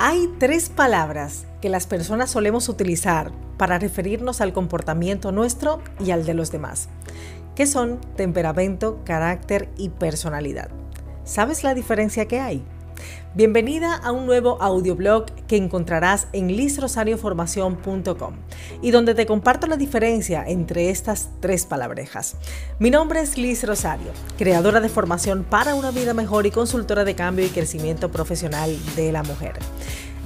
Hay tres palabras que las personas solemos utilizar para referirnos al comportamiento nuestro y al de los demás, que son temperamento, carácter y personalidad. ¿Sabes la diferencia que hay? Bienvenida a un nuevo audioblog que encontrarás en lisrosarioformación.com y donde te comparto la diferencia entre estas tres palabrejas. Mi nombre es Liz Rosario, creadora de formación para una vida mejor y consultora de cambio y crecimiento profesional de la mujer.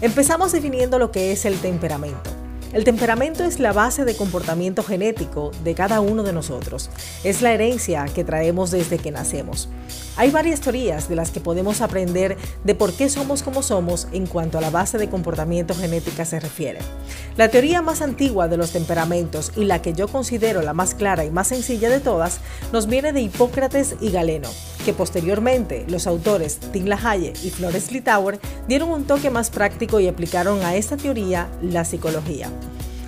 Empezamos definiendo lo que es el temperamento. El temperamento es la base de comportamiento genético de cada uno de nosotros. Es la herencia que traemos desde que nacemos. Hay varias teorías de las que podemos aprender de por qué somos como somos en cuanto a la base de comportamiento genética se refiere. La teoría más antigua de los temperamentos y la que yo considero la más clara y más sencilla de todas nos viene de Hipócrates y Galeno, que posteriormente los autores Tim LaHaye y Flores Litauer dieron un toque más práctico y aplicaron a esta teoría la psicología.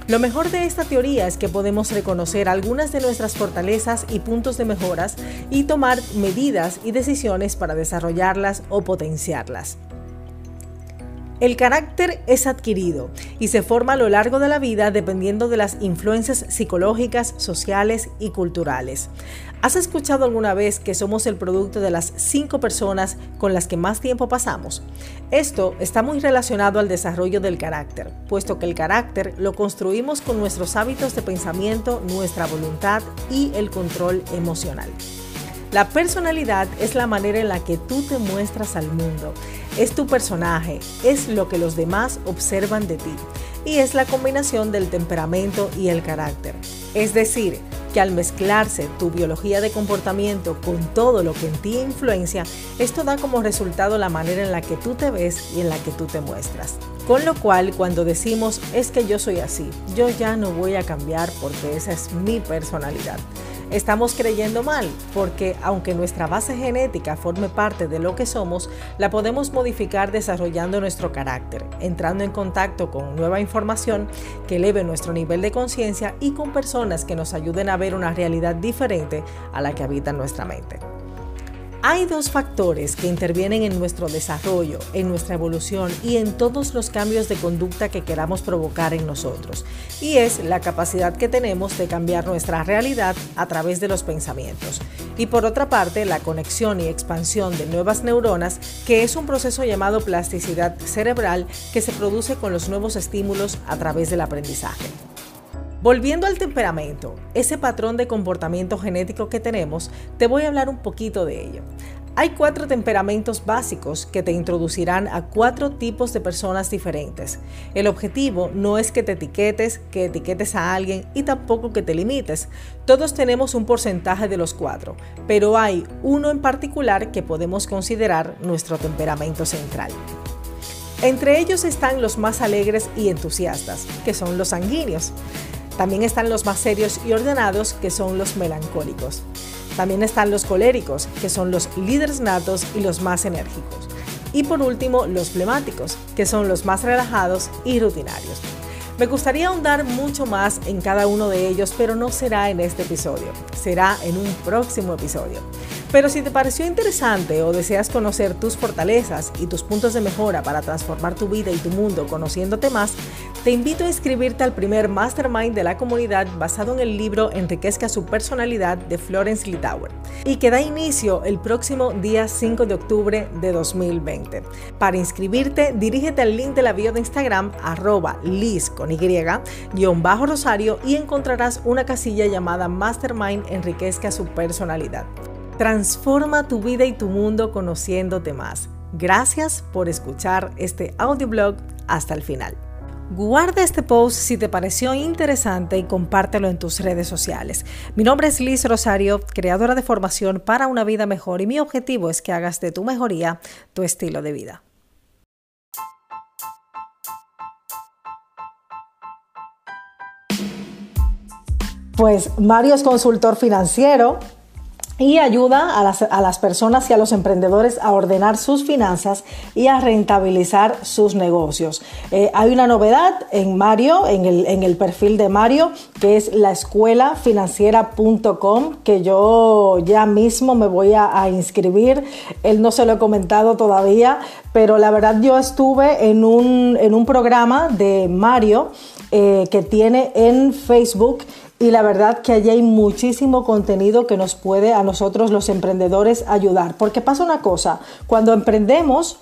Lo mejor de esta teoría es que podemos reconocer algunas de nuestras fortalezas y puntos de mejoras y tomar medidas y decisiones para desarrollarlas o potenciarlas. El carácter es adquirido y se forma a lo largo de la vida dependiendo de las influencias psicológicas, sociales y culturales. ¿Has escuchado alguna vez que somos el producto de las cinco personas con las que más tiempo pasamos? Esto está muy relacionado al desarrollo del carácter, puesto que el carácter lo construimos con nuestros hábitos de pensamiento, nuestra voluntad y el control emocional. La personalidad es la manera en la que tú te muestras al mundo. Es tu personaje, es lo que los demás observan de ti y es la combinación del temperamento y el carácter. Es decir, que al mezclarse tu biología de comportamiento con todo lo que en ti influencia, esto da como resultado la manera en la que tú te ves y en la que tú te muestras. Con lo cual, cuando decimos es que yo soy así, yo ya no voy a cambiar porque esa es mi personalidad estamos creyendo mal, porque aunque nuestra base genética forme parte de lo que somos, la podemos modificar desarrollando nuestro carácter, entrando en contacto con nueva información que eleve nuestro nivel de conciencia y con personas que nos ayuden a ver una realidad diferente a la que habita nuestra mente. Hay dos factores que intervienen en nuestro desarrollo, en nuestra evolución y en todos los cambios de conducta que queramos provocar en nosotros. Y es la capacidad que tenemos de cambiar nuestra realidad a través de los pensamientos. Y por otra parte, la conexión y expansión de nuevas neuronas, que es un proceso llamado plasticidad cerebral que se produce con los nuevos estímulos a través del aprendizaje. Volviendo al temperamento, ese patrón de comportamiento genético que tenemos, te voy a hablar un poquito de ello. Hay cuatro temperamentos básicos que te introducirán a cuatro tipos de personas diferentes. El objetivo no es que te etiquetes, que etiquetes a alguien y tampoco que te limites. Todos tenemos un porcentaje de los cuatro, pero hay uno en particular que podemos considerar nuestro temperamento central. Entre ellos están los más alegres y entusiastas, que son los sanguíneos. También están los más serios y ordenados, que son los melancólicos. También están los coléricos, que son los líderes natos y los más enérgicos. Y por último, los flemáticos, que son los más relajados y rutinarios. Me gustaría ahondar mucho más en cada uno de ellos, pero no será en este episodio, será en un próximo episodio. Pero si te pareció interesante o deseas conocer tus fortalezas y tus puntos de mejora para transformar tu vida y tu mundo conociéndote más, te invito a inscribirte al primer mastermind de la comunidad basado en el libro Enriquezca su personalidad de Florence Litauer y que da inicio el próximo día 5 de octubre de 2020. Para inscribirte, dirígete al link de la bio de Instagram arroba y bajo rosario y encontrarás una casilla llamada Mastermind Enriquezca su personalidad. Transforma tu vida y tu mundo conociéndote más. Gracias por escuchar este audioblog hasta el final. Guarda este post si te pareció interesante y compártelo en tus redes sociales. Mi nombre es Liz Rosario, creadora de formación para una vida mejor y mi objetivo es que hagas de tu mejoría tu estilo de vida. Pues Mario es consultor financiero, y ayuda a las, a las, personas y a los emprendedores a ordenar sus finanzas y a rentabilizar sus negocios. Eh, hay una novedad en Mario, en el, en el, perfil de Mario, que es la escuela financiera.com, que yo ya mismo me voy a, a, inscribir. Él no se lo he comentado todavía, pero la verdad yo estuve en un, en un programa de Mario eh, que tiene en Facebook y la verdad que allí hay muchísimo contenido que nos puede a nosotros los emprendedores ayudar. Porque pasa una cosa, cuando emprendemos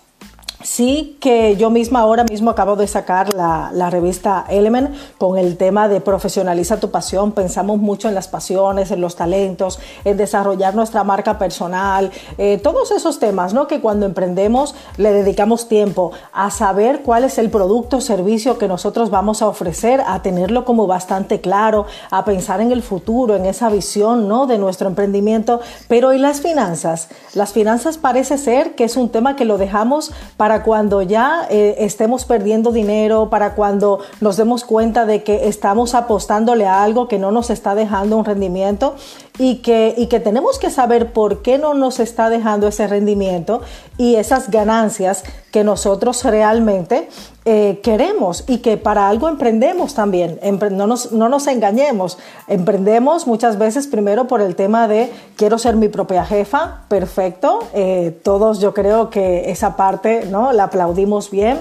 Sí que yo misma ahora mismo acabo de sacar la, revista Element con el tema de profesionaliza tu pasión. Pensamos mucho en las pasiones, en los talentos, en desarrollar nuestra marca personal, eh, todos esos temas, ¿no? Que cuando emprendemos le dedicamos tiempo a saber cuál es el producto o servicio que nosotros vamos a ofrecer, a tenerlo como bastante claro, a pensar en el futuro, en esa visión, ¿no? De nuestro emprendimiento. Pero ¿y las finanzas? Las finanzas parece ser que es un tema que lo dejamos para para cuando ya eh, estemos perdiendo dinero, para cuando nos demos cuenta de que estamos apostándole a algo que no nos está dejando un rendimiento y que, y que tenemos que saber por qué no nos está dejando ese rendimiento y esas ganancias que nosotros realmente eh, queremos y que para algo emprendemos también. no, nos, no nos engañemos. Emprendemos muchas veces primero por el tema de quiero ser mi propia jefa, perfecto. Eh, todos yo creo que esa parte ¿no? la aplaudimos bien.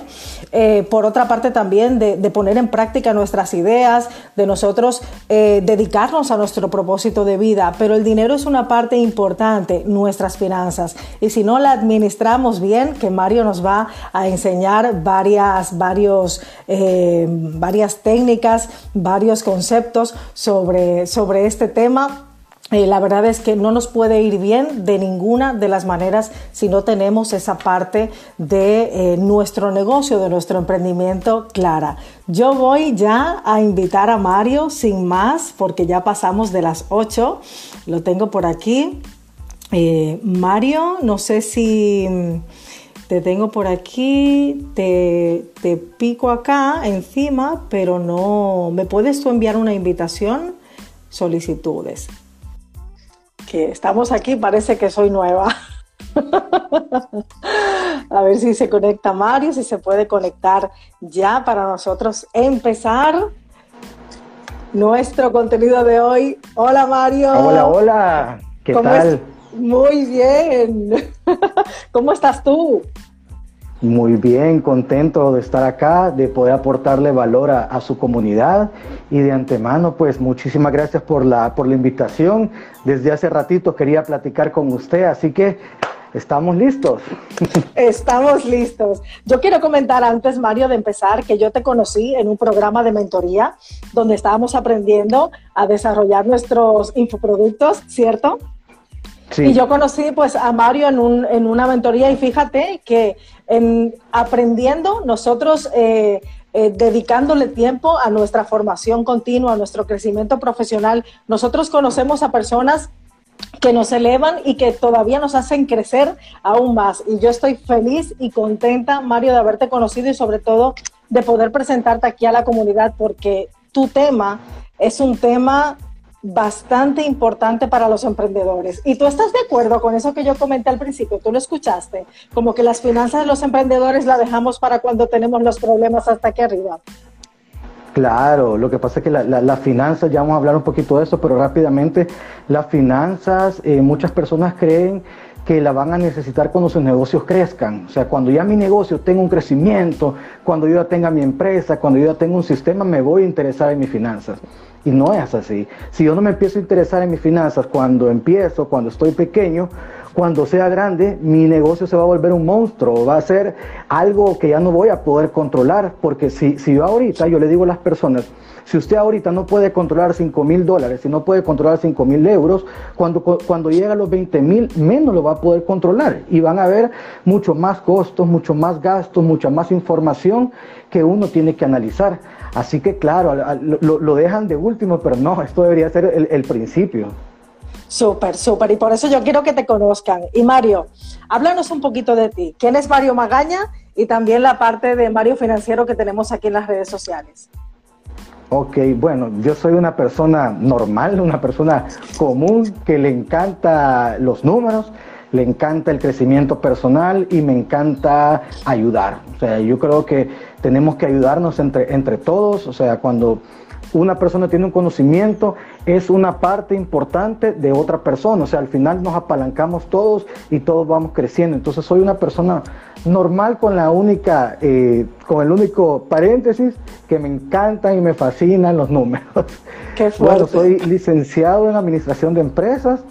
Eh, por otra parte también de, de, poner en práctica nuestras ideas, de nosotros dedicarnos a nuestro propósito de vida. Pero el dinero es una parte importante, nuestras finanzas. Y si no la administramos bien, que Mario nos va a enseñar varias, varios, eh, varias técnicas, varios conceptos sobre, sobre este tema. Eh, la verdad es que no nos puede ir bien de ninguna de las maneras si no tenemos esa parte de eh, nuestro negocio, de nuestro emprendimiento clara. Yo voy ya a invitar a Mario sin más porque ya pasamos de las 8. Lo tengo por aquí. Mario, no sé si te tengo por aquí, te, pico acá encima, pero no, ¿me puedes tú enviar una invitación? Solicitudes. Que estamos aquí, parece que soy nueva. A ver si se conecta Mario, si se puede conectar ya para nosotros empezar nuestro contenido de hoy. Hola Mario. Hola, hola. ¿Qué tal? Muy bien. ¿Cómo estás tú? Muy bien, contento de estar acá, de poder aportarle valor a, su comunidad y de antemano, pues muchísimas gracias por la, por la invitación. Desde hace ratito quería platicar con usted, así que estamos listos. Estamos listos. Yo quiero comentar antes, Mario, de empezar, que yo te conocí en un programa de mentoría donde estábamos aprendiendo a desarrollar nuestros infoproductos, ¿cierto? Y yo conocí pues a Mario en, un, en una mentoría y fíjate que en, aprendiendo nosotros eh, eh, dedicándole tiempo a nuestra formación continua, a nuestro crecimiento profesional, nosotros conocemos a personas que nos elevan y que todavía nos hacen crecer aún más. Y yo estoy feliz y contenta, Mario, de haberte conocido y sobre todo de poder presentarte aquí a la comunidad porque tu tema es un tema bastante importante para los emprendedores. ¿Y tú estás de acuerdo con eso que yo comenté al principio? Tú lo escuchaste, como que las finanzas de los emprendedores la dejamos para cuando tenemos los problemas hasta aquí arriba. Claro, lo que pasa es que las finanzas, ya vamos a hablar un poquito de eso, pero rápidamente, las finanzas, eh, muchas personas creen que la van a necesitar cuando sus negocios crezcan. O sea, cuando ya mi negocio tenga un crecimiento, cuando yo ya tenga mi empresa, cuando yo ya tenga un sistema, me voy a interesar en mis finanzas. Y no es así. Si yo no me empiezo a interesar en mis finanzas cuando empiezo, cuando estoy pequeño, cuando sea grande, mi negocio se va a volver un monstruo, va a ser algo que ya no voy a poder controlar, porque si, si yo ahorita, yo le digo a las personas, si usted ahorita no puede controlar 5 mil dólares, si no puede controlar 5 mil euros, cuando, cuando llega a los 20 mil, menos lo va a poder controlar. Y van a haber mucho más costos, mucho más gastos, mucha más información que uno tiene que analizar. Así que claro, lo, dejan de último, pero no, esto debería ser el, principio. Súper, súper. Y por eso yo quiero que te conozcan. Y Mario, háblanos un poquito de ti. ¿Quién es Mario Magaña? Y también la parte de Mario Financiero que tenemos aquí en las redes sociales. Ok, bueno, yo soy una persona normal, una persona común que le encanta los números, le encanta el crecimiento personal y me encanta ayudar. O sea, yo creo que tenemos que ayudarnos entre, entre todos. O sea, cuando una persona tiene un conocimiento, es una parte importante de otra persona. O sea, al final nos apalancamos todos y todos vamos creciendo. Entonces soy una persona normal con la única, eh, con el único paréntesis que me encantan y me fascinan los números. Qué bueno, soy licenciado en administración de empresas.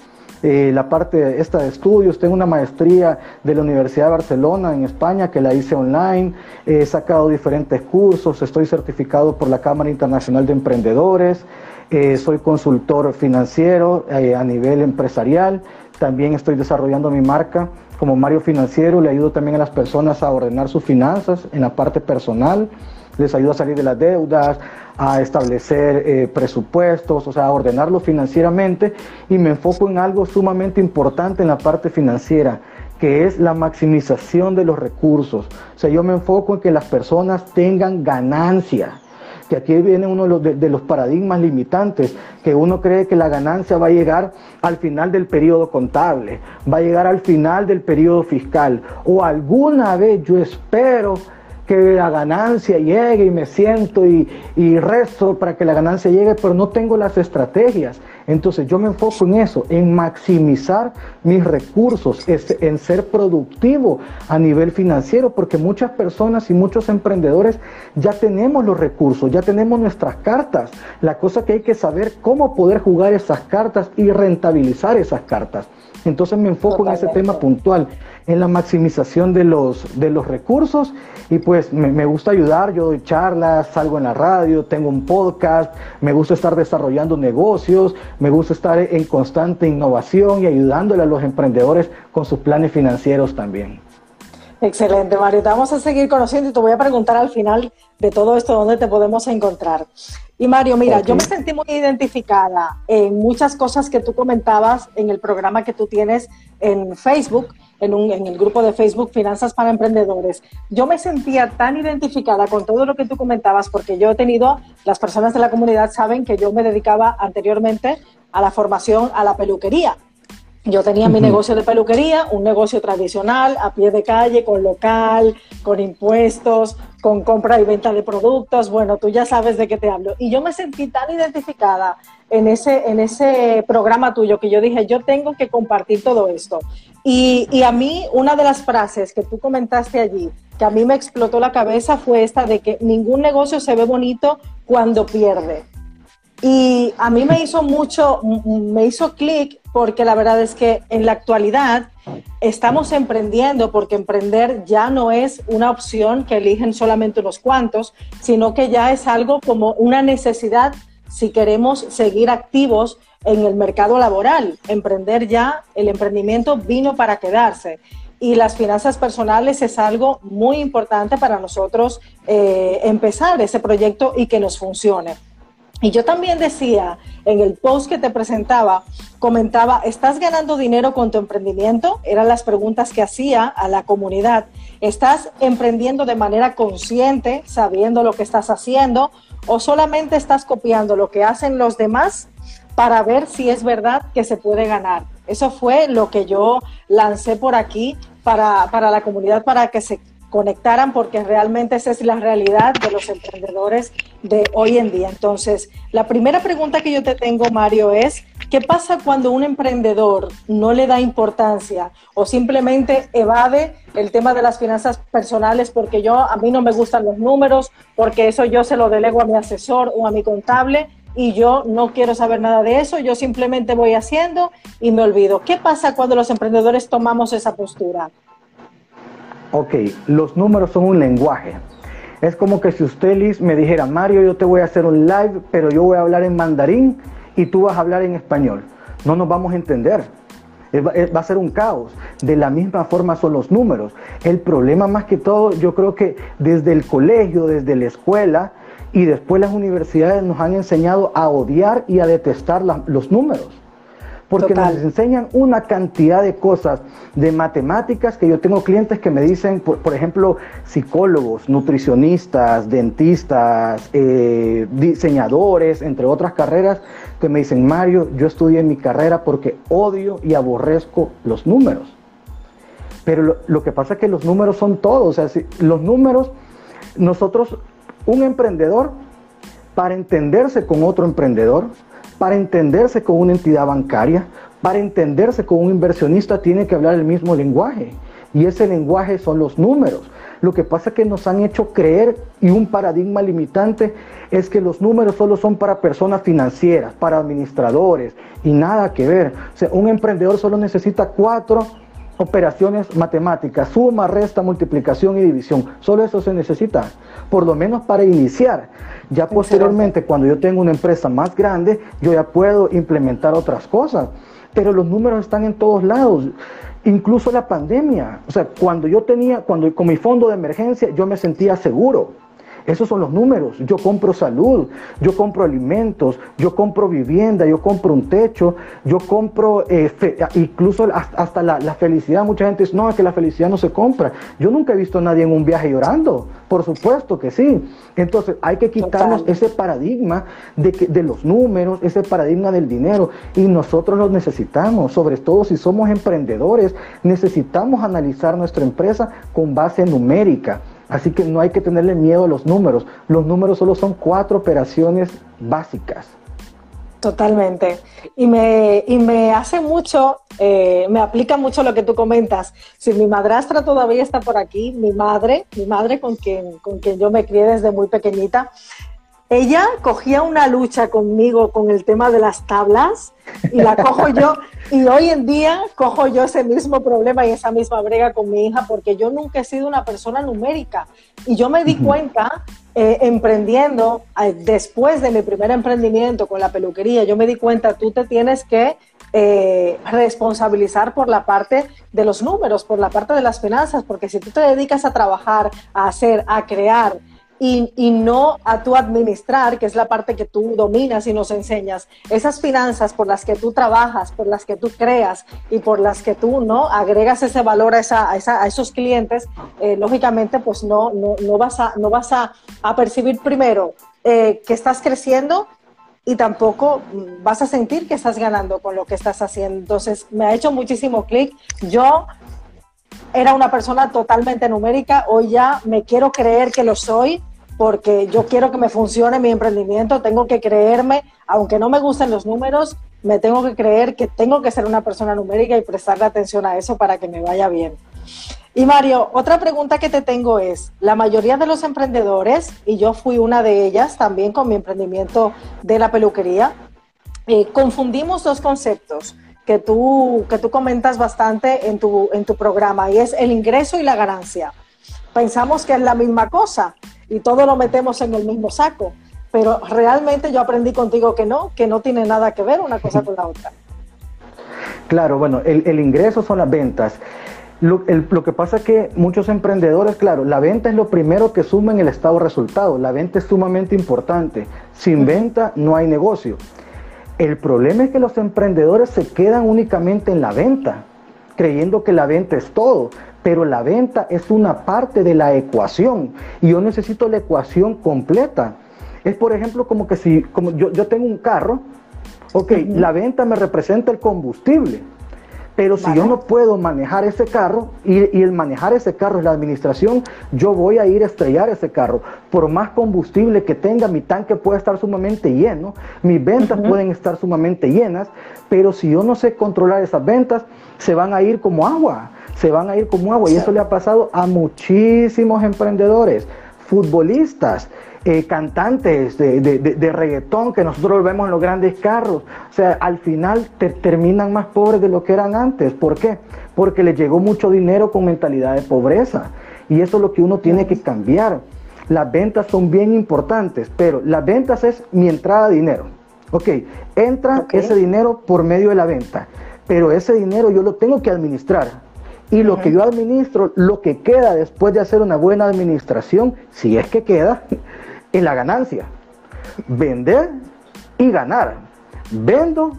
Eh, la parte esta de estudios, tengo una maestría de la Universidad de Barcelona en España que la hice online, he sacado diferentes cursos, estoy certificado por la Cámara Internacional de Emprendedores, eh, soy consultor financiero eh, a nivel empresarial, también estoy desarrollando mi marca como Mario Financiero, le ayudo también a las personas a ordenar sus finanzas en la parte personal, les ayudo a salir de las deudas, a establecer eh, presupuestos, o sea, a ordenarlo financieramente y me enfoco en algo sumamente importante en la parte financiera, que es la maximización de los recursos. O sea, yo me enfoco en que las personas tengan ganancia que aquí viene uno de de los, paradigmas limitantes, que uno cree que la ganancia va a llegar al final del periodo contable, va a llegar al final del periodo fiscal, o alguna vez yo espero que la ganancia llegue y me siento y, rezo para que la ganancia llegue, pero no tengo las estrategias. Entonces yo me enfoco en eso, en maximizar mis recursos, en ser productivo a nivel financiero, porque muchas personas y muchos emprendedores ya tenemos los recursos, ya tenemos nuestras cartas. La cosa que hay que saber cómo poder jugar esas cartas y rentabilizar esas cartas. Entonces me enfoco en ese tema puntual, en la maximización de los, de los recursos y pues me, gusta ayudar, yo doy charlas, salgo en la radio, tengo un podcast, me gusta estar desarrollando negocios, me gusta estar en constante innovación y ayudándole a los emprendedores con sus planes financieros también. Excelente, Mario. Te vamos a seguir conociendo y te voy a preguntar al final de todo esto dónde te podemos encontrar. Y Mario, mira, yo me sentí muy identificada en muchas cosas que tú comentabas en el programa que tú tienes en Facebook, en, un, en el grupo de Facebook Finanzas para Emprendedores. Yo me sentía tan identificada con todo lo que tú comentabas porque yo he tenido, las personas de la comunidad saben que yo me dedicaba anteriormente a la formación a la peluquería. Yo tenía mi negocio de peluquería, un negocio tradicional, a pie de calle, con local, con impuestos, con compra y venta de productos. Bueno, tú ya sabes de qué te hablo. Y yo me sentí tan identificada en ese, en ese programa tuyo que yo dije, yo tengo que compartir todo esto. Y, y a mí, una de las frases que tú comentaste allí, que a mí me explotó la cabeza, fue esta de que ningún negocio se ve bonito cuando pierde. Y a mí me hizo mucho, me hizo clic porque la verdad es que en la actualidad estamos emprendiendo porque emprender ya no es una opción que eligen solamente unos cuantos, sino que ya es algo como una necesidad si queremos seguir activos en el mercado laboral. Emprender ya, el emprendimiento vino para quedarse. Y las finanzas personales es algo muy importante para nosotros eh, empezar ese proyecto y que nos funcione. Y yo también decía en el post que te presentaba, comentaba, ¿estás ganando dinero con tu emprendimiento? Eran las preguntas que hacía a la comunidad. ¿Estás emprendiendo de manera consciente, sabiendo lo que estás haciendo? ¿O solamente estás copiando lo que hacen los demás para ver si es verdad que se puede ganar? Eso fue lo que yo lancé por aquí para, para la comunidad, para que se conectaran porque realmente esa es la realidad de los emprendedores de hoy en día. Entonces, la primera pregunta que yo te tengo, Mario, es, ¿qué pasa cuando un emprendedor no le da importancia o simplemente evade el tema de las finanzas personales porque yo, a mí no me gustan los números, porque eso yo se lo delego a mi asesor o a mi contable? y yo no quiero saber nada de eso, yo simplemente voy haciendo y me olvido. ¿Qué pasa cuando los emprendedores tomamos esa postura? Ok, los números son un lenguaje. Es como que si usted, me dijera, Mario, yo te voy a hacer un live, pero yo voy a hablar en mandarín y tú vas a hablar en español. No nos vamos a entender. Va a ser un caos. De la misma forma son los números. El problema más que todo, yo creo que desde el colegio, desde la escuela y después las universidades nos han enseñado a odiar y a detestar los números. Porque nos enseñan una cantidad de cosas de matemáticas que yo tengo clientes que me dicen, por, ejemplo, psicólogos, nutricionistas, dentistas, eh, diseñadores, entre otras carreras, que me dicen, Mario, yo estudié mi carrera porque odio y aborrezco los números. Pero lo, que pasa es que los números son todo, o sea, los números, nosotros, un emprendedor, para entenderse con otro emprendedor, para entenderse con una entidad bancaria, para entenderse con un inversionista, tiene que hablar el mismo lenguaje. Y ese lenguaje son los números. Lo que pasa es que nos han hecho creer y un paradigma limitante es que los números solo son para personas financieras, para administradores y nada que ver. O sea, un emprendedor solo necesita cuatro operaciones matemáticas, suma, resta, multiplicación y división. Solo eso se necesita, por lo menos para iniciar. Ya posteriormente, cuando yo tengo una empresa más grande, yo ya puedo implementar otras cosas. Pero los números están en todos lados. Incluso la pandemia. O sea, cuando yo tenía, cuando con mi fondo de emergencia, yo me sentía seguro. Esos son los números. Yo compro salud, yo compro alimentos, yo compro vivienda, yo compro un techo, yo compro eh, incluso hasta la, felicidad. Mucha gente dice, no, es que la felicidad no se compra. Yo nunca he visto a nadie en un viaje llorando. Por supuesto que sí. Entonces hay que quitarnos ese paradigma de, que, de los números, ese paradigma del dinero. Y nosotros lo necesitamos, sobre todo si somos emprendedores, necesitamos analizar nuestra empresa con base numérica. Así que no hay que tenerle miedo a los números. Los números solo son cuatro operaciones básicas. Totalmente. Y me, y me hace mucho, eh, me aplica mucho lo que tú comentas. Si mi madrastra todavía está por aquí, mi madre, mi madre con quien, con quien yo me crié desde muy pequeñita, ella cogía una lucha conmigo con el tema de las tablas y la cojo yo. Y hoy en día cojo yo ese mismo problema y esa misma brega con mi hija porque yo nunca he sido una persona numérica. Y yo me di cuenta eh, emprendiendo eh, después de mi primer emprendimiento con la peluquería yo me di cuenta tú te tienes que eh, responsabilizar por la parte de los números, por la parte de las finanzas, porque si tú te dedicas a trabajar, a hacer, a crear, y, no a tu administrar, que es la parte que tú dominas y nos enseñas. Esas finanzas por las que tú trabajas, por las que tú creas y por las que tú no agregas ese valor a, esa, a, esos clientes, eh, lógicamente pues no, no, no, vas, a, no vas a, percibir primero eh, que estás creciendo y tampoco vas a sentir que estás ganando con lo que estás haciendo. Entonces, me ha hecho muchísimo clic. Yo era una persona totalmente numérica, hoy ya me quiero creer que lo soy porque yo quiero que me funcione mi emprendimiento, tengo que creerme, aunque no me gusten los números, me tengo que creer que tengo que ser una persona numérica y prestarle atención a eso para que me vaya bien. Y Mario, otra pregunta que te tengo es, la mayoría de los emprendedores, y yo fui una de ellas también con mi emprendimiento de la peluquería, eh, confundimos dos conceptos que tú, que tú comentas bastante en tu, en tu programa, y es el ingreso y la ganancia. Pensamos que es la misma cosa, y todo lo metemos en el mismo saco. Pero realmente yo aprendí contigo que no, que no tiene nada que ver una cosa con la otra. Claro, bueno, el, ingreso son las ventas. Lo, que pasa es que muchos emprendedores, claro, la venta es lo primero que suma en el estado resultado. La venta es sumamente importante. Sin venta no hay negocio. El problema es que los emprendedores se quedan únicamente en la venta, creyendo que la venta es todo pero la venta es una parte de la ecuación y yo necesito la ecuación completa. Es por ejemplo como que si como yo, tengo un carro, ok, la venta me representa el combustible, pero si yo no puedo manejar ese carro y, el manejar ese carro es la administración, yo voy a ir a estrellar ese carro. Por más combustible que tenga, mi tanque puede estar sumamente lleno, mis ventas pueden estar sumamente llenas, pero si yo no sé controlar esas ventas, se van a ir como agua se van a ir como agua. Y eso le ha pasado a muchísimos emprendedores, futbolistas, eh, cantantes de, reggaetón que nosotros vemos en los grandes carros. O sea, al final terminan más pobres de lo que eran antes. ¿Por qué? Porque les llegó mucho dinero con mentalidad de pobreza. Y eso es lo que uno tiene que cambiar. Las ventas son bien importantes, pero las ventas es mi entrada de dinero. Ok, entra ese dinero por medio de la venta, pero ese dinero yo lo tengo que administrar y lo que yo administro, lo que queda después de hacer una buena administración, si es que queda, es la ganancia. Vender y ganar. Vendo,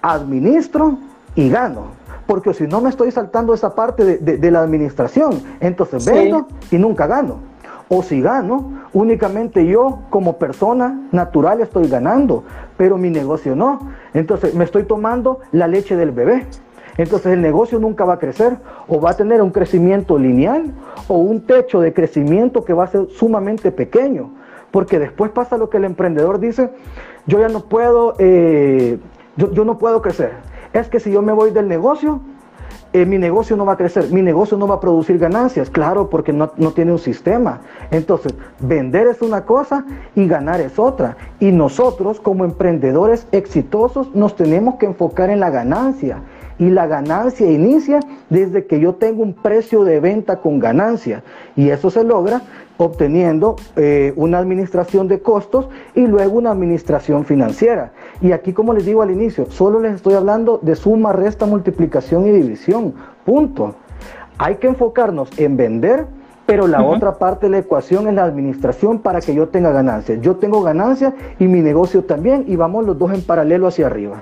administro y gano. Porque si no me estoy saltando esa parte de, la administración, entonces vendo y nunca gano. O si gano, únicamente yo como persona natural estoy ganando, pero mi negocio no. Entonces me estoy tomando la leche del bebé. Entonces el negocio nunca va a crecer o va a tener un crecimiento lineal o un techo de crecimiento que va a ser sumamente pequeño. Porque después pasa lo que el emprendedor dice, yo ya no puedo, eh, yo no puedo crecer. Es que si yo me voy del negocio, eh, mi negocio no va a crecer, mi negocio no va a producir ganancias, claro, porque no, no, tiene un sistema. Entonces, vender es una cosa y ganar es otra. Y nosotros como emprendedores exitosos nos tenemos que enfocar en la ganancia. Y la ganancia inicia desde que yo tengo un precio de venta con ganancia. Y eso se logra obteniendo eh, una administración de costos y luego una administración financiera. Y aquí, como les digo al inicio, solo les estoy hablando de suma, resta, multiplicación y división. Punto. Hay que enfocarnos en vender, pero la otra parte de la ecuación es la administración para que yo tenga ganancias. Yo tengo ganancias y mi negocio también y vamos los dos en paralelo hacia arriba.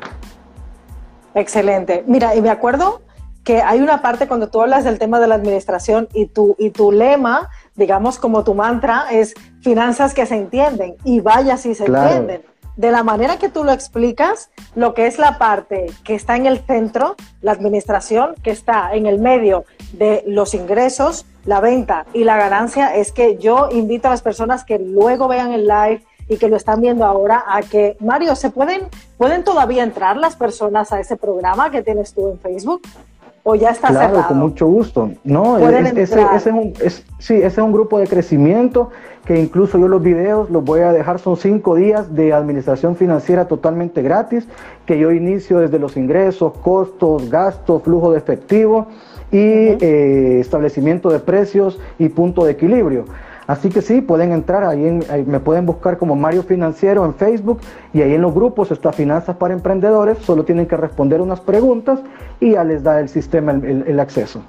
Excelente. Mira, y me acuerdo que hay una parte cuando tú hablas del tema de la administración y tu, y tu lema digamos, como tu mantra es finanzas que se entienden y vaya si se entienden. De la manera que tú lo explicas, lo que es la parte que está en el centro, la administración, que está en el medio de los ingresos, la venta y la ganancia, es que yo invito a las personas que luego vean el live y que lo están viendo ahora a que, Mario, ¿se pueden, pueden todavía entrar las personas a ese programa que tienes tú en Facebook? o ya está claro, con mucho gusto. No, ese, es un, sí, ese es un grupo de crecimiento que incluso yo los videos los voy a dejar, son cinco días de administración financiera totalmente gratis, que yo inicio desde los ingresos, costos, gastos, flujo de efectivo y eh, establecimiento de precios y punto de equilibrio. Así que sí, pueden entrar, ahí, me pueden buscar como Mario Financiero en Facebook y ahí en los grupos está Finanzas para Emprendedores, solo tienen que responder unas preguntas y ya les da el sistema el, acceso.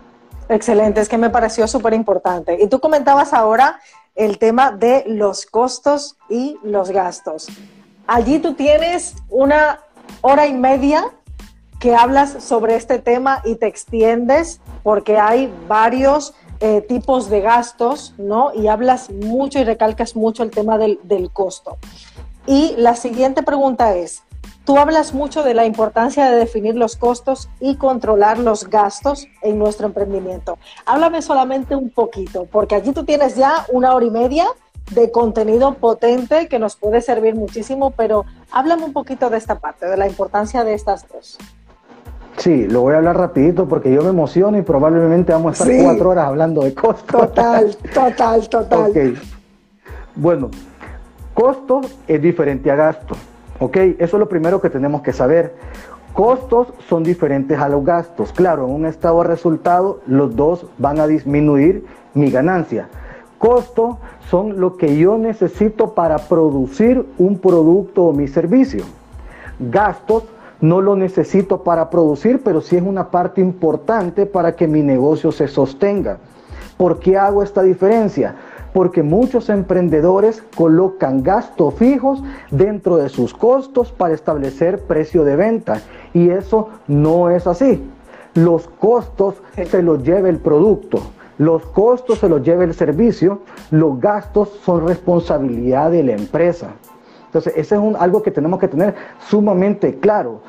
Excelente, es que me pareció súper importante. Y tú comentabas ahora el tema de los costos y los gastos. Allí tú tienes una hora y media que hablas sobre este tema y te extiendes porque hay varios eh, tipos de gastos, ¿no? Y hablas mucho y recalcas mucho el tema del, del costo. Y la siguiente pregunta es, tú hablas mucho de la importancia de definir los costos y controlar los gastos en nuestro emprendimiento. Háblame solamente un poquito, porque allí tú tienes ya una hora y media de contenido potente que nos puede servir muchísimo, pero háblame un poquito de esta parte, de la importancia de estas dos. Sí, lo voy a hablar rapidito porque yo me emociono y probablemente vamos a estar cuatro horas hablando de costos. Total, total, total. Ok. Bueno, costo es diferente a gasto. Ok, eso es lo primero que tenemos que saber. Costos son diferentes a los gastos. Claro, en un estado de resultado, los dos van a disminuir mi ganancia. Costo son lo que yo necesito para producir un producto o mi servicio. Gastos no lo necesito para producir, pero sí es una parte importante para que mi negocio se sostenga. ¿Por qué hago esta diferencia? Porque muchos emprendedores colocan gastos fijos dentro de sus costos para establecer precio de venta y eso no es así. Los costos se los lleva el producto. Los costos se los lleva el servicio, los gastos son responsabilidad de la empresa. Entonces, ese es un, algo que tenemos que tener sumamente claro.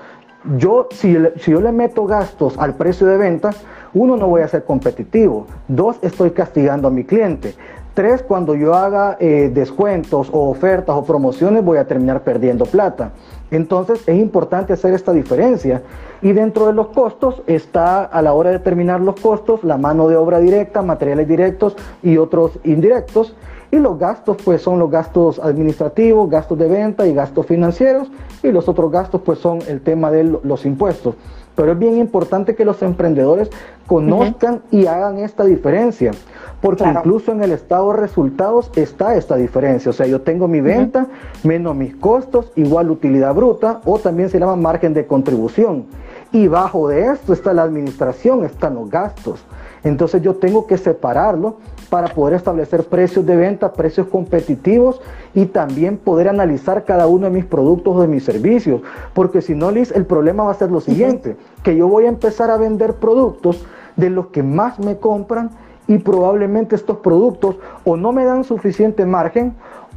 Yo, si, si yo le meto gastos al precio de venta, uno, no voy a ser competitivo. Dos, estoy castigando a mi cliente. Tres, cuando yo haga eh, descuentos o ofertas o promociones, voy a terminar perdiendo plata. Entonces, es importante hacer esta diferencia. Y dentro de los costos está, a la hora de determinar los costos, la mano de obra directa, materiales directos y otros indirectos. Y los gastos, pues son los gastos administrativos, gastos de venta y gastos financieros. Y los otros gastos, pues son el tema de los impuestos. Pero es bien importante que los emprendedores conozcan y hagan esta diferencia. Porque incluso en el estado de resultados está esta diferencia. O sea, yo tengo mi venta menos mis costos, igual utilidad bruta, o también se llama margen de contribución. Y bajo de esto está la administración, están los gastos. Entonces yo tengo que separarlo para poder establecer precios de venta, precios competitivos y también poder analizar cada uno de mis productos o de mis servicios. Porque si no, Liz, el problema va a ser lo siguiente, que yo voy a empezar a vender productos de los que más me compran y probablemente estos productos o no me dan suficiente margen,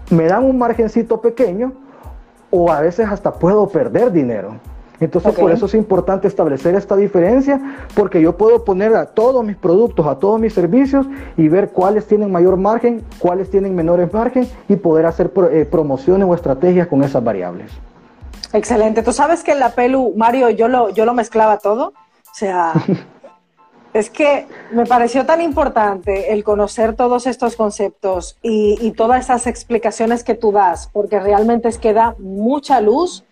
me dan un margencito pequeño o a veces hasta puedo perder dinero. Entonces por eso es importante establecer esta diferencia, porque yo puedo poner a todos mis productos, a todos mis servicios y ver cuáles tienen mayor margen, cuáles tienen menores margen y poder hacer eh, promociones o estrategias con esas variables. Excelente. Tú sabes que en la Pelu, Mario, yo lo, yo lo mezclaba todo. O sea, es que me pareció tan importante el conocer todos estos conceptos y, y todas esas explicaciones que tú das, porque realmente es que da mucha luz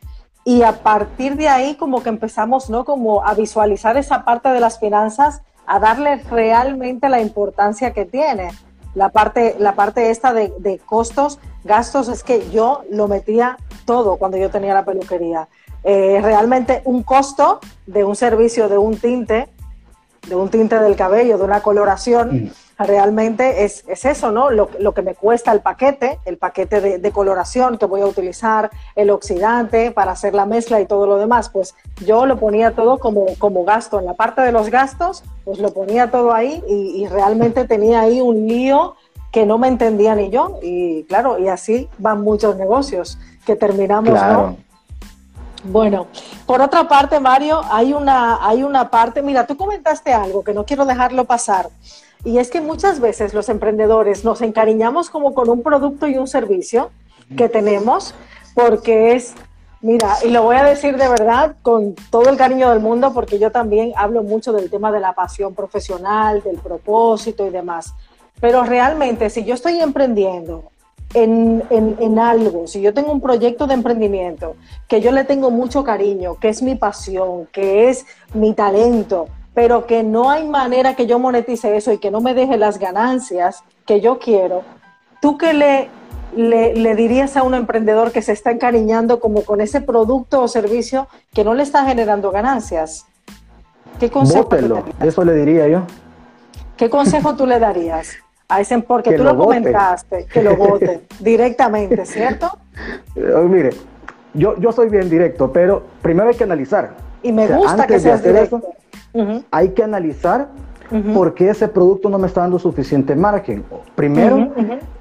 y a partir de ahí como que empezamos, ¿no? Como a visualizar esa parte de las finanzas, a darle realmente la importancia que tiene. La parte, la parte esta de, costos, gastos, es que yo lo metía todo cuando yo tenía la peluquería. Eh, realmente un costo de un servicio, de un tinte, de un tinte del cabello, de una coloración, mm realmente es, eso, ¿no? Lo, que me cuesta el paquete, el paquete de, coloración que voy a utilizar, el oxidante para hacer la mezcla y todo lo demás, pues yo lo ponía todo como, como gasto. En la parte de los gastos, pues lo ponía todo ahí y, realmente tenía ahí un lío que no me entendía ni yo. Y claro, y así van muchos negocios que terminamos, ¿no? Bueno, por otra parte, Mario, hay una, hay una parte, mira, tú comentaste algo que no quiero dejarlo pasar. Y es que muchas veces los emprendedores nos encariñamos como con un producto y un servicio que tenemos porque es, mira, y lo voy a decir de verdad con todo el cariño del mundo porque yo también hablo mucho del tema de la pasión profesional, del propósito y demás. Pero realmente si yo estoy emprendiendo en, en, en, algo, si yo tengo un proyecto de emprendimiento que yo le tengo mucho cariño, que es mi pasión, que es mi talento, pero que no hay manera que yo monetice eso y que no me deje las ganancias que yo quiero, ¿tú qué le, le, dirías a un emprendedor que se está encariñando como con ese producto o servicio que no le está generando ganancias? ¿Qué consejo eso le diría yo. ¿Qué consejo tú le darías? A ese, porque tú lo, comentaste, que lo vote directamente, ¿cierto? Mire, yo, yo soy bien directo, pero primero hay que analizar. Y me gusta que seas directo. Hay que analizar por qué ese producto no me está dando suficiente margen. Primero,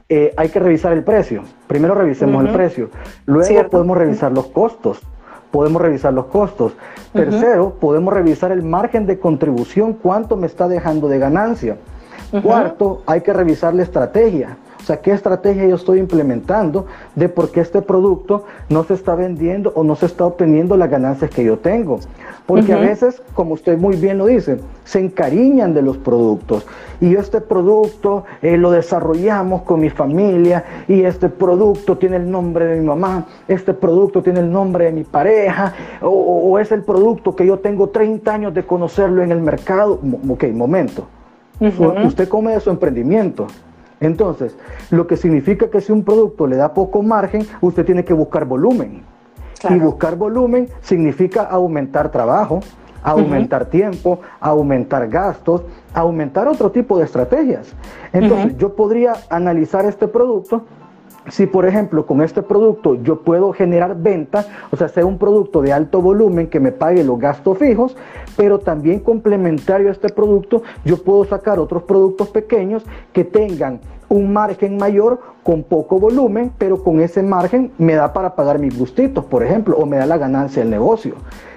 eh, hay que revisar el precio. Primero revisemos el precio. Luego podemos revisar los costos. Podemos revisar los costos. Tercero, podemos revisar el margen de contribución, cuánto me está dejando de ganancia. Cuarto, hay que revisar la estrategia. O sea, ¿qué estrategia yo estoy implementando de por qué este producto no se está vendiendo o no se está obteniendo las ganancias que yo tengo? Porque a veces, como usted muy bien lo dice, se encariñan de los productos. Y yo este producto eh, lo desarrollamos con mi familia y este producto tiene el nombre de mi mamá, este producto tiene el nombre de mi pareja o, es el producto que yo tengo 30 años de conocerlo en el mercado. Ok, momento. Usted come de su emprendimiento. Entonces, lo que significa que si un producto le da poco margen, usted tiene que buscar volumen. Y buscar volumen significa aumentar trabajo, aumentar tiempo, aumentar gastos, aumentar otro tipo de estrategias. Entonces, yo podría analizar este producto si por ejemplo con este producto yo puedo generar venta, o sea, sea un producto de alto volumen que me pague los gastos fijos, pero también complementario a este producto, yo puedo sacar otros productos pequeños que tengan un margen mayor con poco volumen, pero con ese margen me da para pagar mis gustitos, por ejemplo, o me da la ganancia del negocio.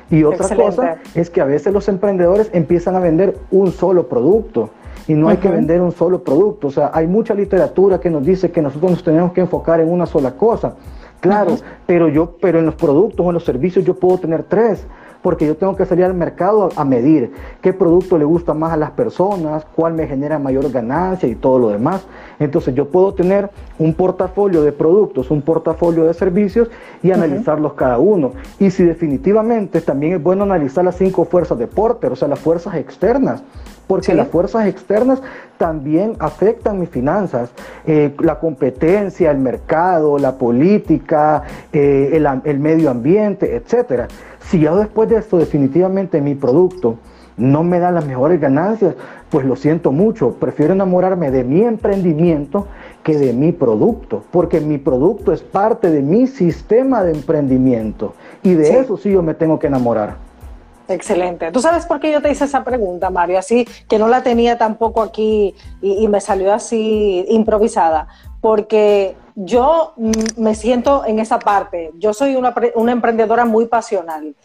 Y otra cosa es que a veces los emprendedores empiezan a vender un solo producto y no hay que vender un solo producto. O sea, hay mucha literatura que nos dice que nosotros nos tenemos que enfocar en una sola cosa. Claro, pero yo, pero en los productos o en los servicios yo puedo tener tres porque yo tengo que salir al mercado a, medir qué producto le gusta más a las personas, cuál me genera mayor ganancia y todo lo demás. Entonces yo puedo tener un portafolio de productos, un portafolio de servicios y analizarlos cada uno. Y si definitivamente también es bueno analizar las cinco fuerzas de Porter, o sea, las fuerzas externas porque las fuerzas externas también afectan mis finanzas, eh, la competencia, el mercado, la política, eh, el, el, medio ambiente, etcétera. Si yo después de esto definitivamente mi producto no me da las mejores ganancias, pues lo siento mucho, prefiero enamorarme de mi emprendimiento que de mi producto, porque mi producto es parte de mi sistema de emprendimiento. Y de eso sí yo me tengo que enamorar. Excelente. ¿Tú sabes por qué yo te hice esa pregunta, Mario? Así que no la tenía tampoco aquí y, me salió así improvisada. Porque yo me siento en esa parte. Yo soy una, una emprendedora muy pasional.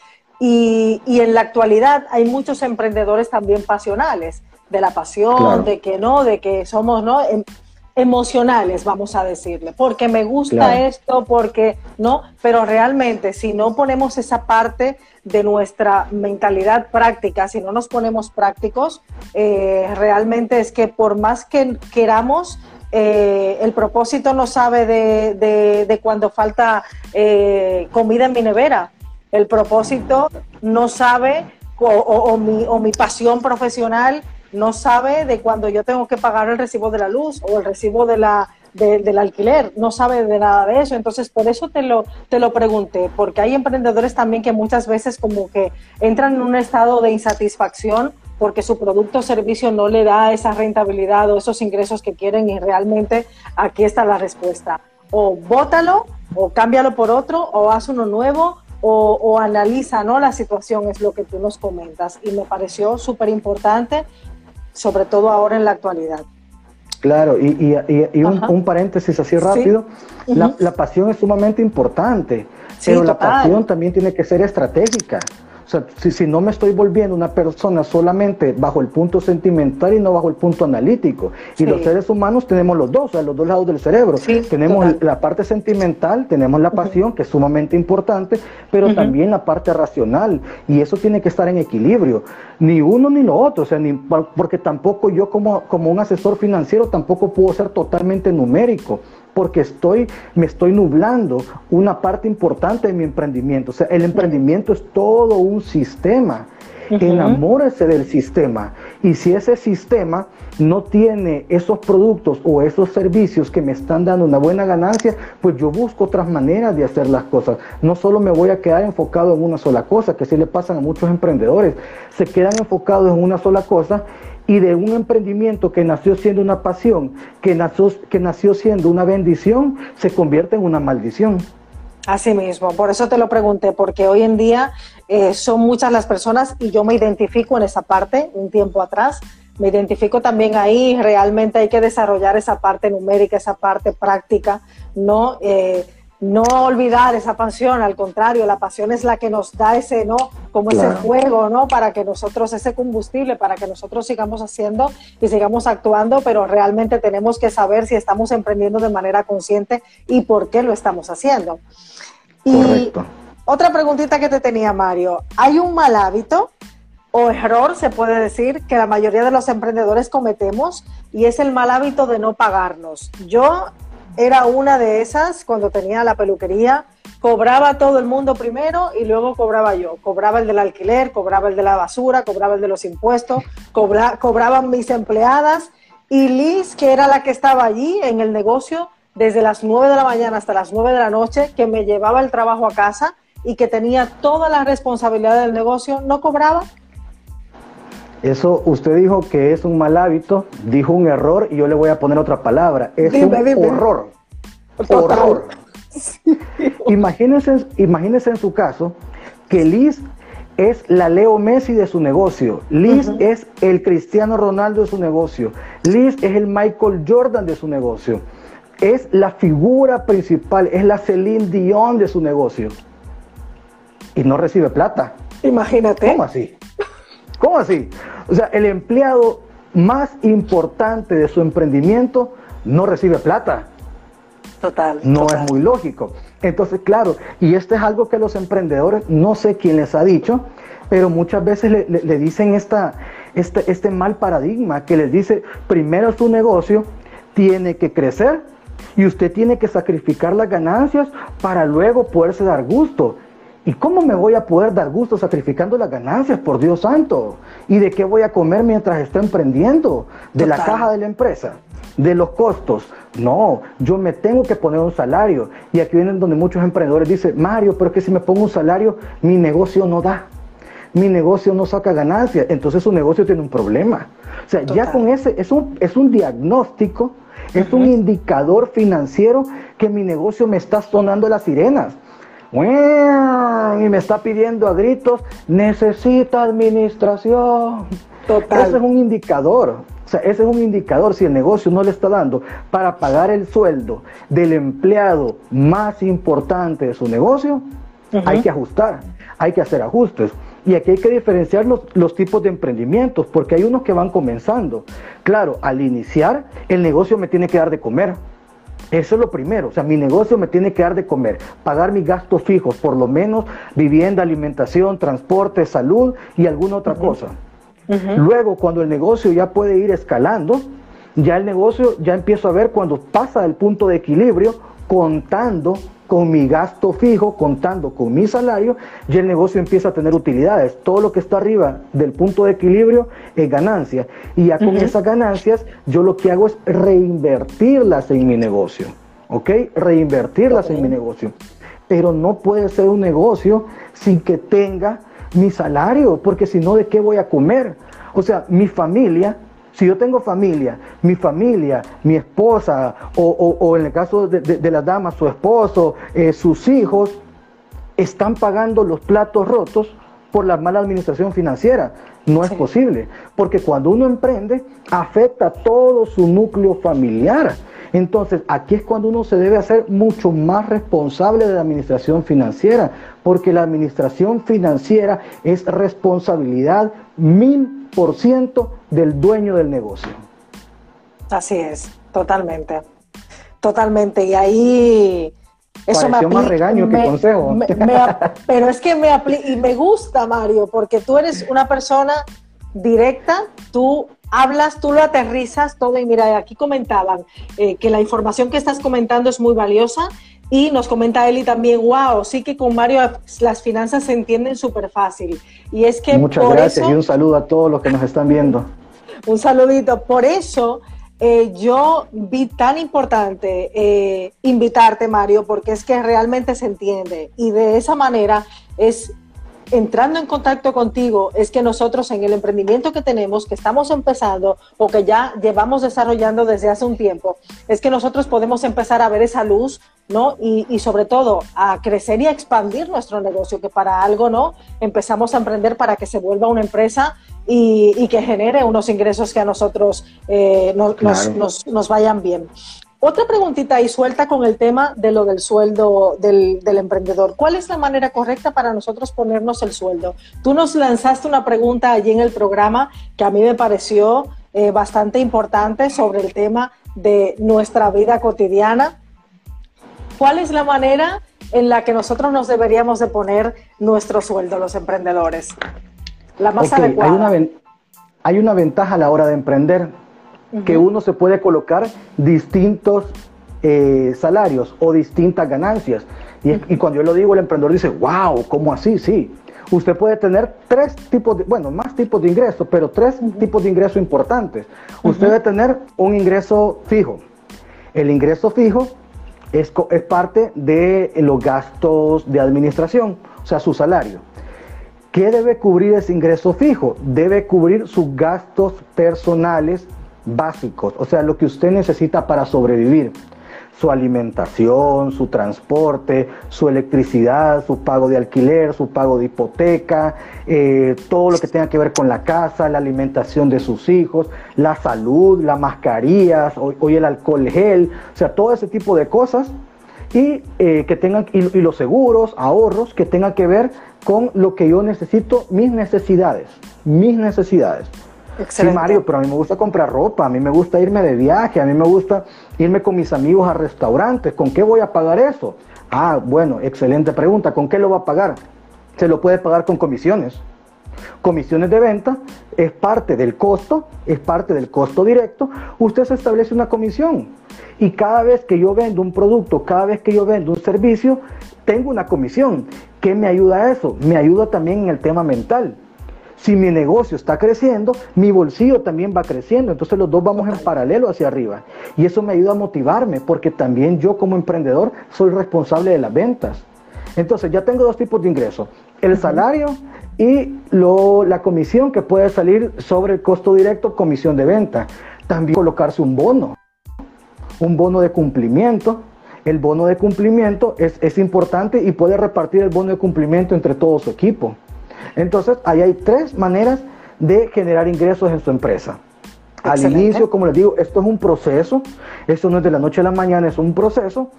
Y, y, en la actualidad hay muchos emprendedores también pasionales, de la pasión, de que no, de que somos, ¿no? Em, emocionales, vamos a decirle, porque me gusta esto, porque no, pero realmente si no ponemos esa parte de nuestra mentalidad práctica, si no nos ponemos prácticos, eh, realmente es que por más que queramos, eh, el propósito no sabe de, de, cuando falta eh, comida en mi nevera, el propósito no sabe o, mi, o mi pasión profesional no sabe de cuando yo tengo que pagar el recibo de la luz o el recibo de la, del alquiler, no sabe de nada de eso. Entonces, por eso te lo, te lo pregunté, porque hay emprendedores también que muchas veces como que entran en un estado de insatisfacción porque su producto o servicio no le da esa rentabilidad o esos ingresos que quieren y realmente aquí está la respuesta. O bótalo, o cámbialo por otro, o haz uno nuevo, o, o, analiza ¿no? la situación, es lo que tú nos comentas. Y me pareció súper importante sobre todo ahora en la actualidad. Claro, y, un, paréntesis así rápido, la, pasión es sumamente importante, pero la pasión también tiene que ser estratégica. O sea, si, no me estoy volviendo una persona solamente bajo el punto sentimental y no bajo el punto analítico. Y los seres humanos tenemos los dos, o sea, los dos lados del cerebro. tenemos la parte sentimental, tenemos la pasión, que es sumamente importante, pero también la parte racional. Y eso tiene que estar en equilibrio. Ni uno ni lo otro, o sea, ni, porque tampoco yo como, como un asesor financiero tampoco puedo ser totalmente numérico porque estoy, me estoy nublando una parte importante de mi emprendimiento. O sea, el emprendimiento es todo un sistema. Enamórese del sistema. Y si ese sistema no tiene esos productos o esos servicios que me están dando una buena ganancia, pues yo busco otras maneras de hacer las cosas. No solo me voy a quedar enfocado en una sola cosa, que sí le pasan a muchos emprendedores. Se quedan enfocados en una sola cosa y de un emprendimiento que nació siendo una pasión, que nació, que nació siendo una bendición, se convierte en una maldición. Así mismo, por eso te lo pregunté, porque hoy en día eh, son muchas las personas y yo me identifico en esa parte, un tiempo atrás, me identifico también ahí, realmente hay que desarrollar esa parte numérica, esa parte práctica, ¿no? Eh, no olvidar esa pasión, al contrario, la pasión es la que nos da ese, ¿no? Como ese fuego, ¿no? Para que nosotros, ese combustible, para que nosotros sigamos haciendo y sigamos actuando, pero realmente tenemos que saber si estamos emprendiendo de manera consciente y por qué lo estamos haciendo. Y otra preguntita que te tenía, Mario. ¿Hay un mal hábito o error, se puede decir, que la mayoría de los emprendedores cometemos y es el mal hábito de no pagarnos? Yo era una de esas cuando tenía la peluquería. Cobraba todo el mundo primero y luego cobraba yo. Cobraba el del alquiler, cobraba el de la basura, cobraba el de los impuestos, cobraban mis empleadas. Y Liz, que era la que estaba allí en el negocio desde las 9 de la mañana hasta las 9 de la noche, que me llevaba el trabajo a casa y que tenía toda la responsabilidad del negocio, no cobraba. Eso usted dijo que es un mal hábito, dijo un error y yo le voy a poner otra palabra. Es un horror. Horror. Imagínense, imagínense en su caso que Liz es la Leo Messi de su negocio. Liz es el Cristiano Ronaldo de su negocio. Liz es el Michael Jordan de su negocio. Es la figura principal, es la Celine Dion de su negocio. Y no recibe plata. Imagínate. ¿Cómo así? ¿Cómo así? O sea, el empleado más importante de su emprendimiento no recibe plata. Total. No es muy lógico. Entonces, claro, y esto es algo que los emprendedores, no sé quién les ha dicho, pero muchas veces le, dicen esta, este, este mal paradigma que les dice, primero su negocio tiene que crecer y usted tiene que sacrificar las ganancias para luego poderse dar gusto. ¿Y cómo me voy a poder dar gusto sacrificando las ganancias, por Dios santo? ¿Y de qué voy a comer mientras estoy emprendiendo? ¿De la caja de la empresa? ¿De los costos? No, yo me tengo que poner un salario. Y aquí vienen donde muchos emprendedores dicen, Mario, pero es que si me pongo un salario, mi negocio no da. mi negocio no saca ganancias, entonces su negocio tiene un problema. O sea, ya con ese, es un, es un diagnóstico, es un indicador financiero que mi negocio me está sonando las sirenas. Y me está pidiendo a gritos, necesita administración. Total. Ese es un indicador. O sea, ese es un indicador si el negocio no le está dando para pagar el sueldo del empleado más importante de su negocio, hay que ajustar, hay que hacer ajustes. Y aquí hay que diferenciar los, los, tipos de emprendimientos, porque hay unos que van comenzando. Claro, al iniciar, el negocio me tiene que dar de comer. Eso es lo primero, o sea, mi negocio me tiene que dar de comer, pagar mis gastos fijos, por lo menos vivienda, alimentación, transporte, salud y alguna otra cosa. Luego, cuando el negocio ya puede ir escalando, ya el negocio ya empiezo a ver cuando pasa del punto de equilibrio, contando con mi gasto fijo, contando con mi salario, y el negocio empieza a tener utilidades. Todo lo que está arriba del punto de equilibrio es ganancia. Y ya con esas ganancias, yo lo que hago es reinvertirlas en mi negocio. ¿Ok? Reinvertirlas en mi negocio. Pero no puede ser un negocio sin que tenga mi salario, porque si no, ¿de qué voy a comer? O sea, mi familia, si yo tengo familia, mi familia, mi esposa, o, en el caso de, de, las damas, su esposo, eh, sus hijos, están pagando los platos rotos por la mala administración financiera. No es posible, porque cuando uno emprende, afecta todo su núcleo familiar. Entonces, aquí es cuando uno se debe hacer mucho más responsable de la administración financiera, porque la administración financiera es responsabilidad mil por ciento del dueño del negocio. Así es, totalmente. Totalmente. Y ahí eso me más regaño que consejo. pero es que me y me gusta, Mario, porque tú eres una persona directa, tú hablas, tú lo aterrizas todo y mira, aquí comentaban eh, que la información que estás comentando es muy valiosa y nos comenta Eli también, wow, sí que con Mario las finanzas se entienden súper fácil. Y es que... Muchas gracias y un saludo a todos los que nos están viendo. un saludito. Por eso eh, yo vi tan importante eh, invitarte, Mario, porque es que realmente se entiende. Y de esa manera es entrando en contacto contigo es que nosotros en el emprendimiento que tenemos, que estamos empezando o que ya llevamos desarrollando desde hace un tiempo, es que nosotros podemos empezar a ver esa luz, ¿no? Y, sobre todo a crecer y a expandir nuestro negocio, que para algo, ¿no? Empezamos a emprender para que se vuelva una empresa y, que genere unos ingresos que a nosotros eh, nos, nos vayan bien. Otra preguntita y suelta con el tema de lo del sueldo del, emprendedor. ¿Cuál es la manera correcta para nosotros ponernos el sueldo? Tú nos lanzaste una pregunta allí en el programa que a mí me pareció eh, bastante importante sobre el tema de nuestra vida cotidiana. ¿Cuál es la manera en la que nosotros nos deberíamos de poner nuestro sueldo, los emprendedores? La más adecuada. Hay una, hay una ventaja a la hora de emprender que uno se puede colocar distintos eh, salarios o distintas ganancias. Y, cuando yo lo digo, el emprendedor dice, wow, ¿cómo así? Sí. Usted puede tener tres tipos de, bueno, más tipos de ingresos, pero tres tipos de ingresos importantes. Usted debe tener un ingreso fijo. El ingreso fijo es, es parte de los gastos de administración, o sea, su salario. ¿Qué debe cubrir ese ingreso fijo? Debe cubrir sus gastos personales básicos, o sea, lo que usted necesita para sobrevivir. Su alimentación, su transporte, su electricidad, su pago de alquiler, su pago de hipoteca, eh, todo lo que tenga que ver con la casa, la alimentación de sus hijos, la salud, las mascarillas, hoy, el alcohol gel, o sea, todo ese tipo de cosas y eh, que tengan y, y, los seguros, ahorros que tengan que ver con lo que yo necesito, mis necesidades, mis necesidades. Sí, Mario, pero a mí me gusta comprar ropa, a mí me gusta irme de viaje, a mí me gusta irme con mis amigos a restaurantes. ¿Con qué voy a pagar eso? Ah, bueno, excelente pregunta. ¿Con qué lo va a pagar? Se lo puede pagar con comisiones. Comisiones de venta es parte del costo, es parte del costo directo. Usted se establece una comisión y cada vez que yo vendo un producto, cada vez que yo vendo un servicio, tengo una comisión. ¿Qué me ayuda a eso? Me ayuda también en el tema mental. Si mi negocio está creciendo, mi bolsillo también va creciendo. Entonces los dos vamos en paralelo hacia arriba. Y eso me ayuda a motivarme porque también yo como emprendedor soy responsable de las ventas. Entonces ya tengo dos tipos de ingresos. El salario y lo, la comisión que puede salir sobre el costo directo, comisión de venta. También colocarse un bono, un bono de cumplimiento. El bono de cumplimiento es, es importante y puede repartir el bono de cumplimiento entre todo su equipo. Entonces, ahí hay tres maneras de generar ingresos en su empresa. Al inicio, como les digo, esto es un proceso, esto no es de la noche a la mañana, es un proceso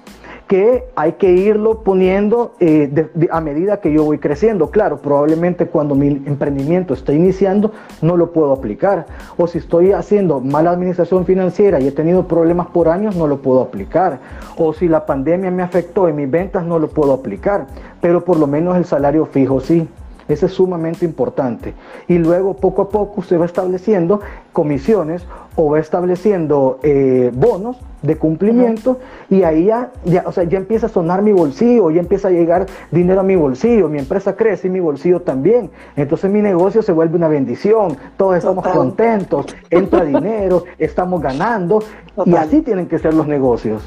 que hay que irlo poniendo eh, a medida que yo voy creciendo. Claro, probablemente cuando mi emprendimiento está iniciando no lo puedo aplicar. O si estoy haciendo mala administración financiera y he tenido problemas por años, no lo puedo aplicar. O si la pandemia me afectó en mis ventas, no lo puedo aplicar. Pero por lo menos el salario fijo sí. Eso es sumamente importante. Y luego poco a poco se va estableciendo comisiones o va estableciendo eh, bonos de cumplimiento y ahí ya, ya, o sea, ya empieza a sonar mi bolsillo, ya empieza a llegar dinero a mi bolsillo, mi empresa crece y mi bolsillo también. Entonces mi negocio se vuelve una bendición, todos estamos contentos, entra dinero, estamos ganando y así tienen que ser los negocios.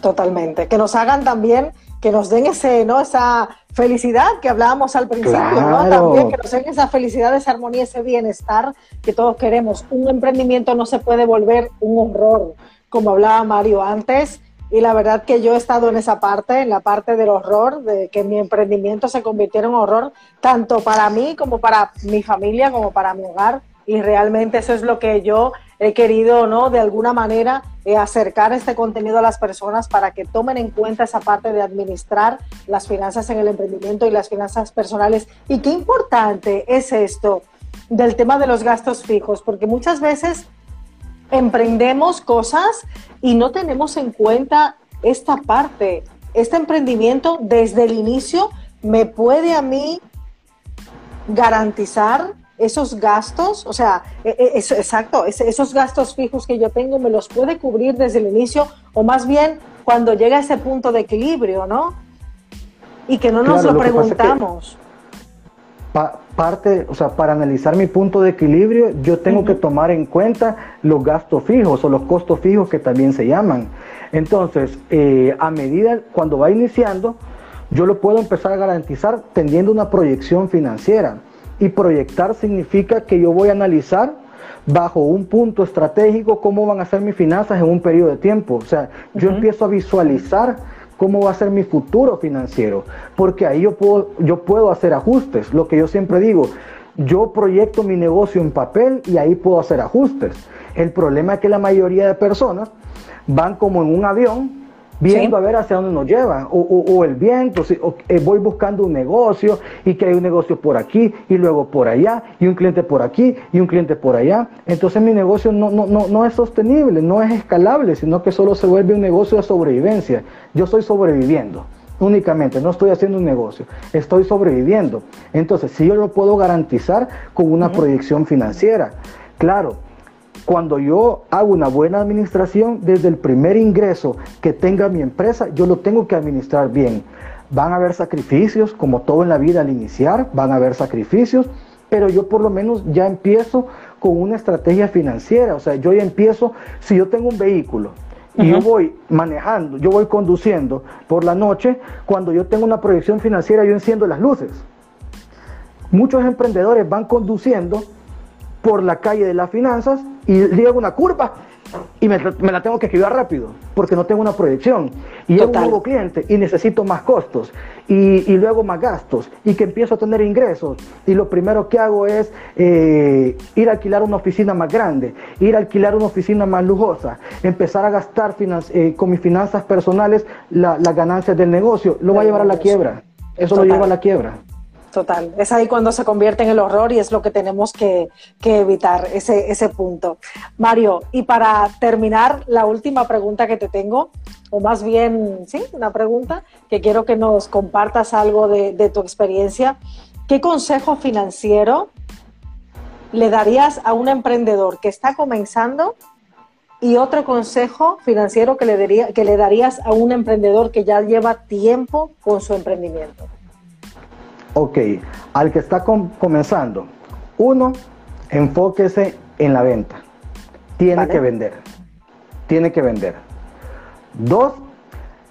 Totalmente, que nos hagan también que nos den ese, ¿no? esa felicidad que hablábamos al principio, ¿no? También que nos den esa felicidad, esa armonía, ese bienestar que todos queremos. Un emprendimiento no se puede volver un horror, como hablaba Mario antes. Y la verdad que yo he estado en esa parte, en la parte del horror, de que mi emprendimiento se convirtiera en un horror, tanto para mí como para mi familia, como para mi hogar. Y realmente eso es lo que yo he querido, ¿no? De alguna manera eh, acercar este contenido a las personas para que tomen en cuenta esa parte de administrar las finanzas en el emprendimiento y las finanzas personales. Y qué importante es esto del tema de los gastos fijos, porque muchas veces emprendemos cosas y no tenemos en cuenta esta parte. Este emprendimiento desde el inicio me puede a mí garantizar esos gastos, o sea, e, e, exacto, esos gastos fijos que yo tengo me los puede cubrir desde el inicio o más bien cuando llega ese punto de equilibrio, ¿no? Y que no nos lo, preguntamos. parte, o sea, para analizar mi punto de equilibrio, yo tengo que tomar en cuenta los gastos fijos o los costos fijos que también se llaman. Entonces, eh, a medida, cuando va iniciando, yo lo puedo empezar a garantizar teniendo una proyección financiera. Y proyectar significa que yo voy a analizar bajo un punto estratégico cómo van a ser mis finanzas en un periodo de tiempo. O sea, yo empiezo a visualizar cómo va a ser mi futuro financiero, porque ahí yo puedo, yo puedo hacer ajustes. Lo que yo siempre digo, yo proyecto mi negocio en papel y ahí puedo hacer ajustes. El problema es que la mayoría de personas van como en un avión viendo a ver hacia dónde nos lleva, o, el viento, eh, voy buscando un negocio y que hay un negocio por aquí y luego por allá, y un cliente por aquí y un cliente por allá. Entonces mi negocio no, no, no, no es sostenible, no es escalable, sino que solo se vuelve un negocio de sobrevivencia. Yo estoy sobreviviendo únicamente, no estoy haciendo un negocio, estoy sobreviviendo. Entonces, si yo lo puedo garantizar con una proyección financiera, claro, cuando yo hago una buena administración, desde el primer ingreso que tenga mi empresa, yo lo tengo que administrar bien. Van a haber sacrificios, como todo en la vida al iniciar, van a haber sacrificios, pero yo por lo menos ya empiezo con una estrategia financiera. O sea, yo ya empiezo, si yo tengo un vehículo y yo voy manejando, yo voy conduciendo por la noche, cuando yo tengo una proyección financiera, yo enciendo las luces. Muchos emprendedores van conduciendo por la calle de las finanzas y llego una curva y me, la tengo que escribir rápido porque no tengo una proyección. Y llega un nuevo cliente y necesito más costos y, luego más gastos y que empiezo a tener ingresos. Y lo primero que hago es eh, ir a alquilar una oficina más grande, ir a alquilar una oficina más lujosa, empezar a gastar eh, con mis finanzas personales las ganancias del negocio. Lo va a llevar a la quiebra. Eso lo lleva a la quiebra. Total, es ahí cuando se convierte en el horror y es lo que tenemos que, evitar, ese, punto. Mario, y para terminar, la última pregunta que te tengo, o más bien, sí, una pregunta, que quiero que nos compartas algo de, de tu experiencia. ¿Qué consejo financiero le darías a un emprendedor que está comenzando y otro consejo financiero que le, daría, que le darías a un emprendedor que ya lleva tiempo con su emprendimiento? Ok, al que está comenzando, uno, enfóquese en la venta. Tiene que vender. Tiene que vender. Dos,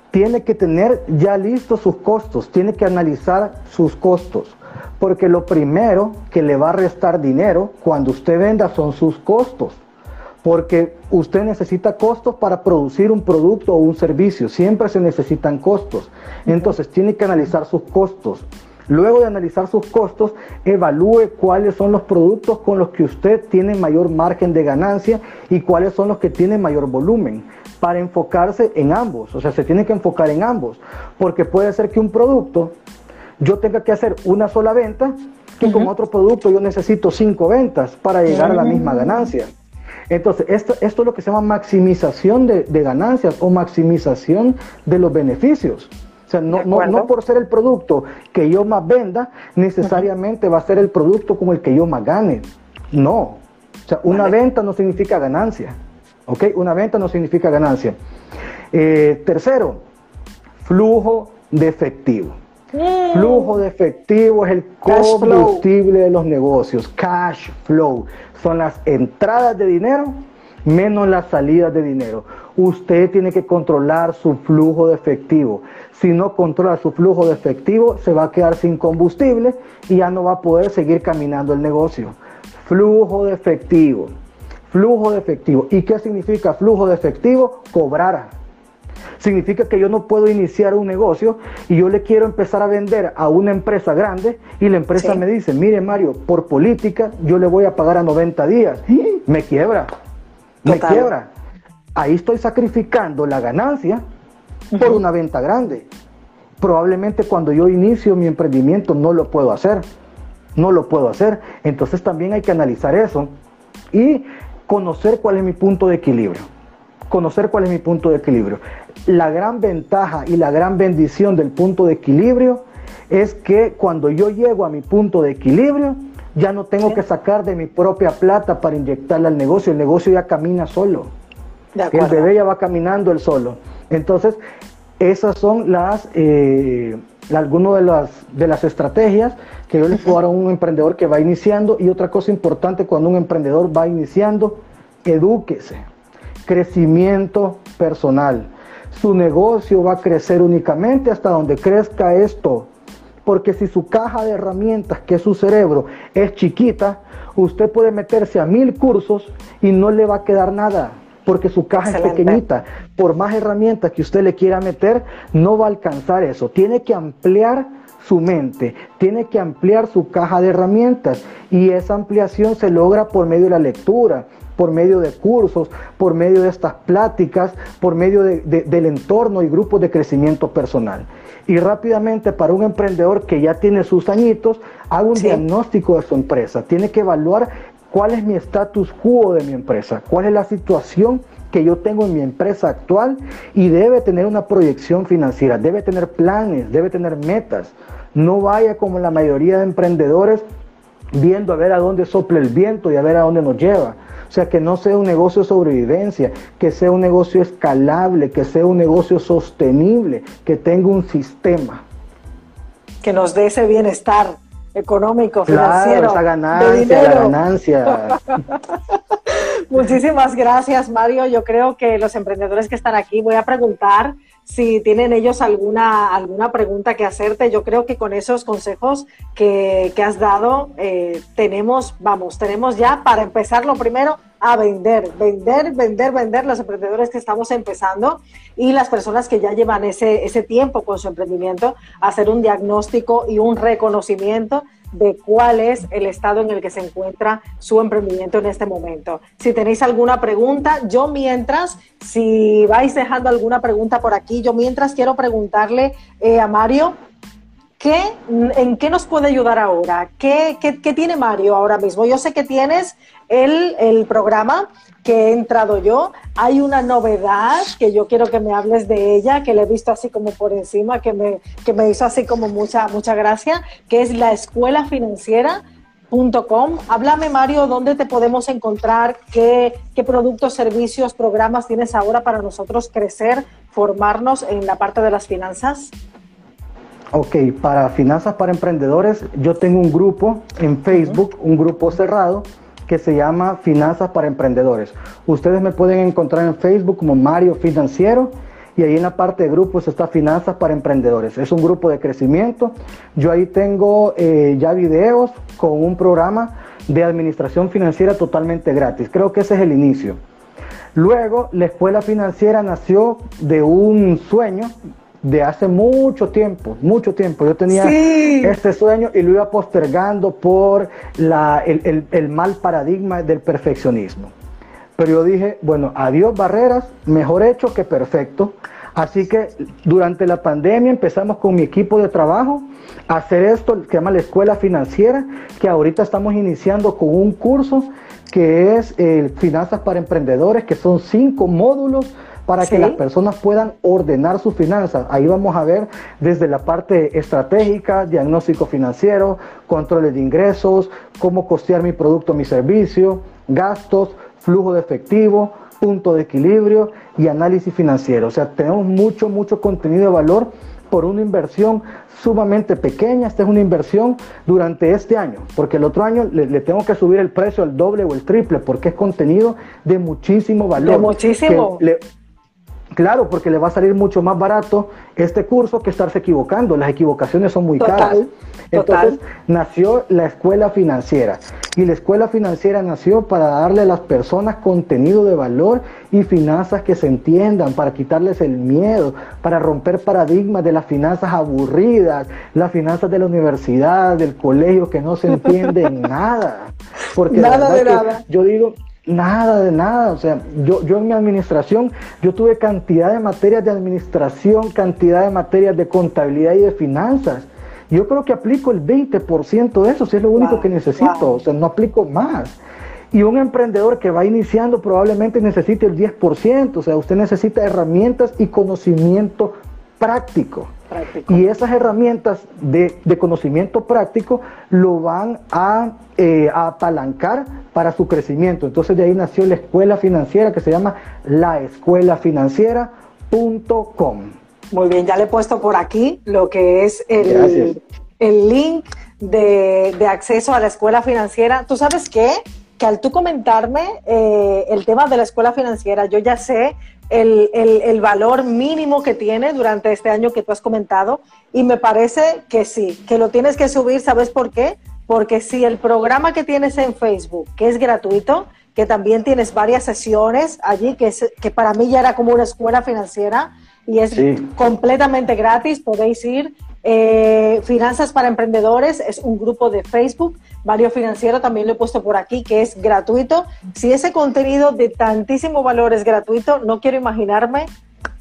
tiene que tener ya listos sus costos. Tiene que analizar sus costos. Porque lo primero que le va a restar dinero cuando usted venda son sus costos. Porque usted necesita costos para producir un producto o un servicio. Siempre se necesitan costos. Entonces tiene que analizar sus costos. Luego de analizar sus costos, evalúe cuáles son los productos con los que usted tiene mayor margen de ganancia y cuáles son los que tienen mayor volumen para enfocarse en ambos. O sea, se tiene que enfocar en ambos. Porque puede ser que un producto yo tenga que hacer una sola venta, que con otro producto yo necesito cinco ventas para llegar a la misma ganancia. Entonces, esto, esto es lo que se llama maximización de, ganancias o maximización de los beneficios. O sea, no, no, por ser el producto que yo más venda, necesariamente va a ser el producto como el que yo más gane. No. O sea, una venta no significa ganancia. ¿Ok? Una venta no significa ganancia. Eh, tercero, flujo de efectivo. Mm. Flujo de efectivo es el combustible de los negocios. Cash flow son las entradas de dinero menos las salidas de dinero. Usted tiene que controlar su flujo de efectivo. Si no controla su flujo de efectivo, se va a quedar sin combustible y ya no va a poder seguir caminando el negocio. Flujo de efectivo. Flujo de efectivo. ¿Y qué significa flujo de efectivo? Cobrar. Significa que yo no puedo iniciar un negocio y yo le quiero empezar a vender a una empresa grande y la empresa me dice, mire Mario, por política yo le voy a pagar a 90 días. Me quiebra, me quiebra. Ahí estoy sacrificando la ganancia por una venta grande. Probablemente cuando yo inicio mi emprendimiento no lo puedo hacer. No lo puedo hacer. Entonces también hay que analizar eso y conocer cuál es mi punto de equilibrio. Conocer cuál es mi punto de equilibrio. La gran ventaja y la gran bendición del punto de equilibrio es que cuando yo llego a mi punto de equilibrio, ya no tengo que sacar de mi propia plata para inyectarle al negocio. El negocio ya camina solo. el bebé ya va caminando el solo. Entonces, esas son las eh, algunas de las, de las estrategias que yo le puedo dar a un emprendedor que va iniciando. Y otra cosa importante cuando un emprendedor va iniciando, edúquese. Crecimiento personal. Su negocio va a crecer únicamente hasta donde crezca esto. Porque si su caja de herramientas, que es su cerebro, es chiquita, usted puede meterse a mil cursos y no le va a quedar nada porque su caja es pequeñita. Por más herramientas que usted le quiera meter, no va a alcanzar eso. Tiene que ampliar su mente, tiene que ampliar su caja de herramientas y esa ampliación se logra por medio de la lectura, por medio de cursos, por medio de estas pláticas, por medio del entorno y grupos de crecimiento personal. Y rápidamente para un emprendedor que ya tiene sus añitos, haga un diagnóstico de su empresa, tiene que evaluar cuál es mi status quo de mi empresa, cuál es la situación que yo tengo en mi empresa actual y debe tener una proyección financiera, debe tener planes, debe tener metas. No vaya como la mayoría de emprendedores viendo a ver a dónde sopla el viento y a ver a dónde nos lleva. O sea, que no sea un negocio de sobrevivencia, que sea un negocio escalable, que sea un negocio sostenible, que tenga un sistema. Que nos dé ese bienestar económico, financiero. Claro, esa ganancia, la ganancia. Muchísimas gracias, Mario. Yo creo que los emprendedores que están aquí, voy a preguntar si tienen ellos alguna, alguna pregunta que hacerte. Yo creo que con esos consejos que, has dado, eh, tenemos, vamos, tenemos ya para empezar lo primero a vender, vender, vender, vender los emprendedores que estamos empezando y las personas que ya llevan ese, ese tiempo con su emprendimiento, hacer un diagnóstico y un reconocimiento de cuál es el estado en el que se encuentra su emprendimiento en este momento. Si tenéis alguna pregunta, yo mientras, si vais dejando alguna pregunta por aquí, yo mientras quiero preguntarle eh, a Mario, ¿qué, ¿en qué nos puede ayudar ahora? ¿Qué, qué, qué tiene Mario ahora mismo? Yo sé que tienes el, el programa que he entrado yo. Hay una novedad que yo quiero que me hables de ella, que le he visto así como por encima, que me, que me hizo así como mucha, mucha gracia, que es la escuela financiera. Háblame, Mario, dónde te podemos encontrar, qué, qué productos, servicios, programas tienes ahora para nosotros crecer, formarnos en la parte de las finanzas. Ok, para Finanzas para Emprendedores, yo tengo un grupo en Facebook, un grupo cerrado, que se llama Finanzas para Emprendedores. Ustedes me pueden encontrar en Facebook como Mario Financiero y ahí en la parte de grupos está Finanzas para Emprendedores. Es un grupo de crecimiento. Yo ahí tengo eh, ya videos con un programa de administración financiera totalmente gratis. Creo que ese es el inicio. Luego, la escuela financiera nació de un sueño de hace mucho tiempo, mucho tiempo. Yo tenía este sueño y lo iba postergando por el, mal paradigma del perfeccionismo. Pero yo dije, bueno, adiós barreras, mejor hecho que perfecto. Así que durante la pandemia empezamos con mi equipo de trabajo a hacer esto que se llama la escuela financiera, que ahorita estamos iniciando con un curso que es eh, Finanzas para Emprendedores, que son cinco módulos para que las personas puedan ordenar sus finanzas. Ahí vamos a ver desde la parte estratégica, diagnóstico financiero, controles de ingresos, cómo costear mi producto, mi servicio, gastos, flujo de efectivo, punto de equilibrio y análisis financiero. O sea, tenemos mucho, mucho contenido de valor por una inversión sumamente pequeña. Esta es una inversión durante este año, porque el otro año le, tengo que subir el precio al doble o el triple, porque es contenido de muchísimo valor. De muchísimo. Claro, porque le va a salir mucho más barato este curso que estarse equivocando. Las equivocaciones son muy caras. Entonces nació la escuela financiera. Y la escuela financiera nació para darle a las personas contenido de valor y finanzas que se entiendan, para quitarles el miedo, para romper paradigmas de las finanzas aburridas, las finanzas de la universidad, del colegio, que no se entienden nada. Porque nada de nada. Yo digo, Nada de nada, o sea, yo, yo en mi administración, yo tuve cantidad de materias de administración, cantidad de materias de contabilidad y de finanzas. Yo creo que aplico el 20% de eso, si es lo único que necesito, o sea, no aplico más. Y un emprendedor que va iniciando probablemente necesite el 10%, o sea, usted necesita herramientas y conocimiento práctico. Y esas herramientas de, conocimiento práctico lo van a, eh, a, apalancar para su crecimiento. Entonces de ahí nació la escuela financiera que se llama laescuelafinanciera.com. Muy bien, ya le he puesto por aquí lo que es el, el link de, de, acceso a la escuela financiera. ¿Tú sabes qué? Que al tú comentarme eh, el tema de la escuela financiera, yo ya sé el, el, valor mínimo que tiene durante este año que tú has comentado. Y me parece que sí, que lo tienes que subir, ¿sabes por qué? Porque si el programa que tienes en Facebook, que es gratuito, que también tienes varias sesiones allí, que, es, que para mí ya era como una escuela financiera y es completamente gratis, podéis ir eh, Finanzas para Emprendedores es un grupo de Facebook. Mario Financiero también lo he puesto por aquí, que es gratuito. Si ese contenido de tantísimo valor es gratuito, no quiero imaginarme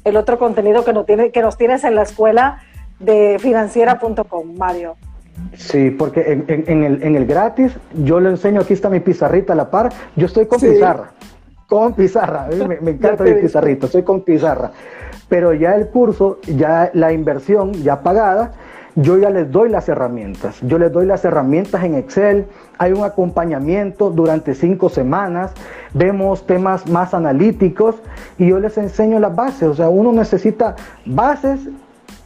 el otro contenido que, no tiene, que nos tienes en la escuela de financiera.com, Mario. Sí, porque en, el, gratis yo le enseño, aquí está mi pizarrita a la par, yo estoy con pizarra, con pizarra, me, me encanta mi pizarrita, estoy con pizarra pero ya el curso, ya la inversión ya pagada, yo ya les doy las herramientas. Yo les doy las herramientas en Excel, hay un acompañamiento durante cinco semanas, vemos temas más analíticos y yo les enseño las bases. O sea, uno necesita bases,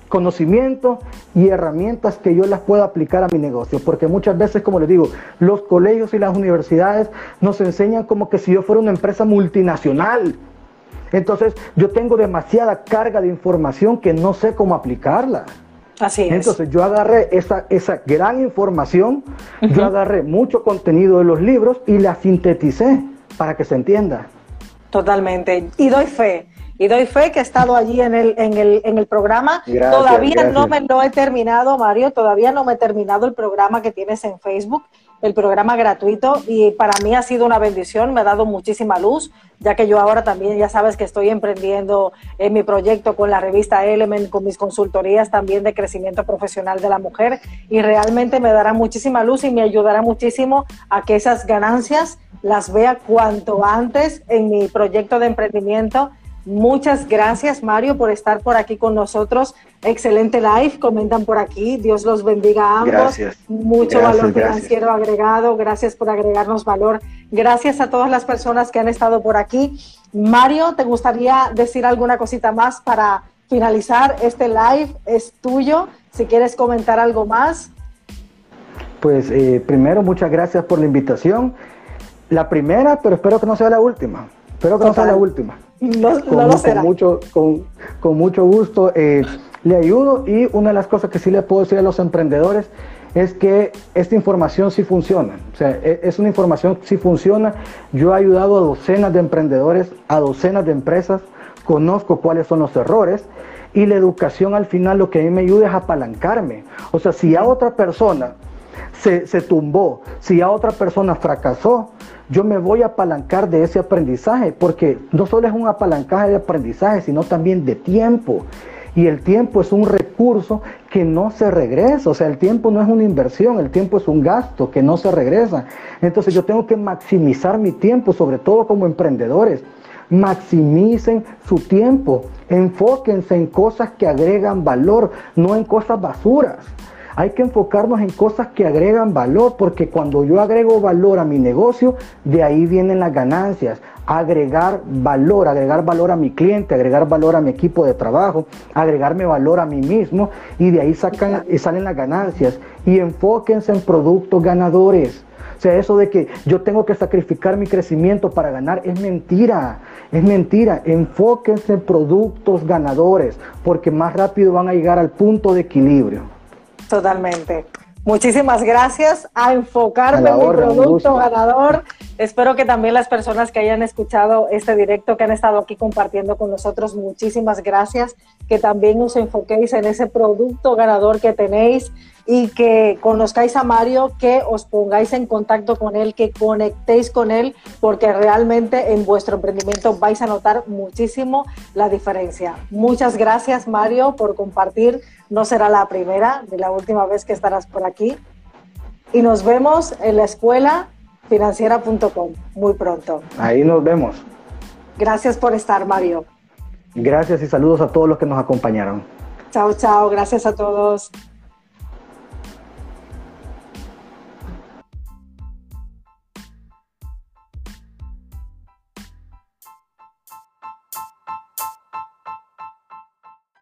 conocimiento y herramientas que yo las pueda aplicar a mi negocio. Porque muchas veces, como les digo, los colegios y las universidades nos enseñan como que si yo fuera una empresa multinacional entonces yo tengo demasiada carga de información que no sé cómo aplicarla. Así es. Entonces yo agarré esa, esa gran información, yo agarré mucho contenido de los libros y la sinteticé para que se entienda. Totalmente. Y doy fe. Y doy fe que he estado allí en el, en el, en el programa. todavía no me lo he terminado, Mario. Todavía no me he terminado el programa que tienes en Facebook el programa gratuito y para mí ha sido una bendición, me ha dado muchísima luz, ya que yo ahora también ya sabes que estoy emprendiendo en mi proyecto con la revista Element, con mis consultorías también de crecimiento profesional de la mujer y realmente me dará muchísima luz y me ayudará muchísimo a que esas ganancias las vea cuanto antes en mi proyecto de emprendimiento Muchas gracias, Mario, por estar por aquí con nosotros. Excelente live, comentan por aquí. Dios los bendiga a ambos. Gracias. Mucho valor financiero agregado. Gracias por agregarnos valor. Gracias a todas las personas que han estado por aquí. Mario, ¿te gustaría decir alguna cosita más para finalizar este live? Es tuyo. Si quieres comentar algo más. Pues eh, primero, muchas gracias por la invitación. La primera, pero espero que no sea la última. Espero que no sea la última. No, lo será. mucho, con, con mucho gusto eh, le ayudo y una de las cosas que sí le puedo decir a los emprendedores es que esta información sí funciona. O sea, e, es una información sí funciona. Yo he ayudado a docenas de emprendedores, a docenas de empresas, conozco cuáles son los errores y la educación al final lo que a mí me ayuda es apalancarme. O sea, si a otra persona se, se tumbó, si a otra persona fracasó, yo me voy a apalancar de ese aprendizaje, porque no solo es un apalancaje de aprendizaje, sino también de tiempo. Y el tiempo es un recurso que no se regresa. O sea, el tiempo no es una inversión, el tiempo es un gasto que no se regresa. Entonces yo tengo que maximizar mi tiempo, sobre todo como emprendedores. Maximicen su tiempo. Enfóquense en cosas que agregan valor, no en cosas basuras. Hay que enfocarnos en cosas que agregan valor, porque cuando yo agrego valor a mi negocio, de ahí vienen las ganancias. Agregar valor, agregar valor a mi cliente, agregar valor a mi equipo de trabajo, agregarme valor a mí mismo y de ahí sacan, salen las ganancias. Y enfóquense en productos ganadores. O sea, eso de que yo tengo que sacrificar mi crecimiento para ganar es mentira. Es mentira. Enfóquense en productos ganadores porque más rápido van a llegar al punto de equilibrio. Totalmente. Muchísimas gracias a enfocarme en mi producto ganador. Espero que también las personas que hayan escuchado este directo, que han estado aquí compartiendo con nosotros, muchísimas gracias. Que también os enfoquéis en ese producto ganador que tenéis y que conozcáis a Mario, que os pongáis en contacto con él, que conectéis con él, porque realmente en vuestro emprendimiento vais a notar muchísimo la diferencia. Muchas gracias, Mario, por compartir. No será la primera ni la última vez que estarás por aquí. Y nos vemos en la escuela financiera.com muy pronto. Ahí nos vemos. Gracias por estar, Mario. Gracias y saludos a todos los que nos acompañaron. Chao, chao. Gracias a todos.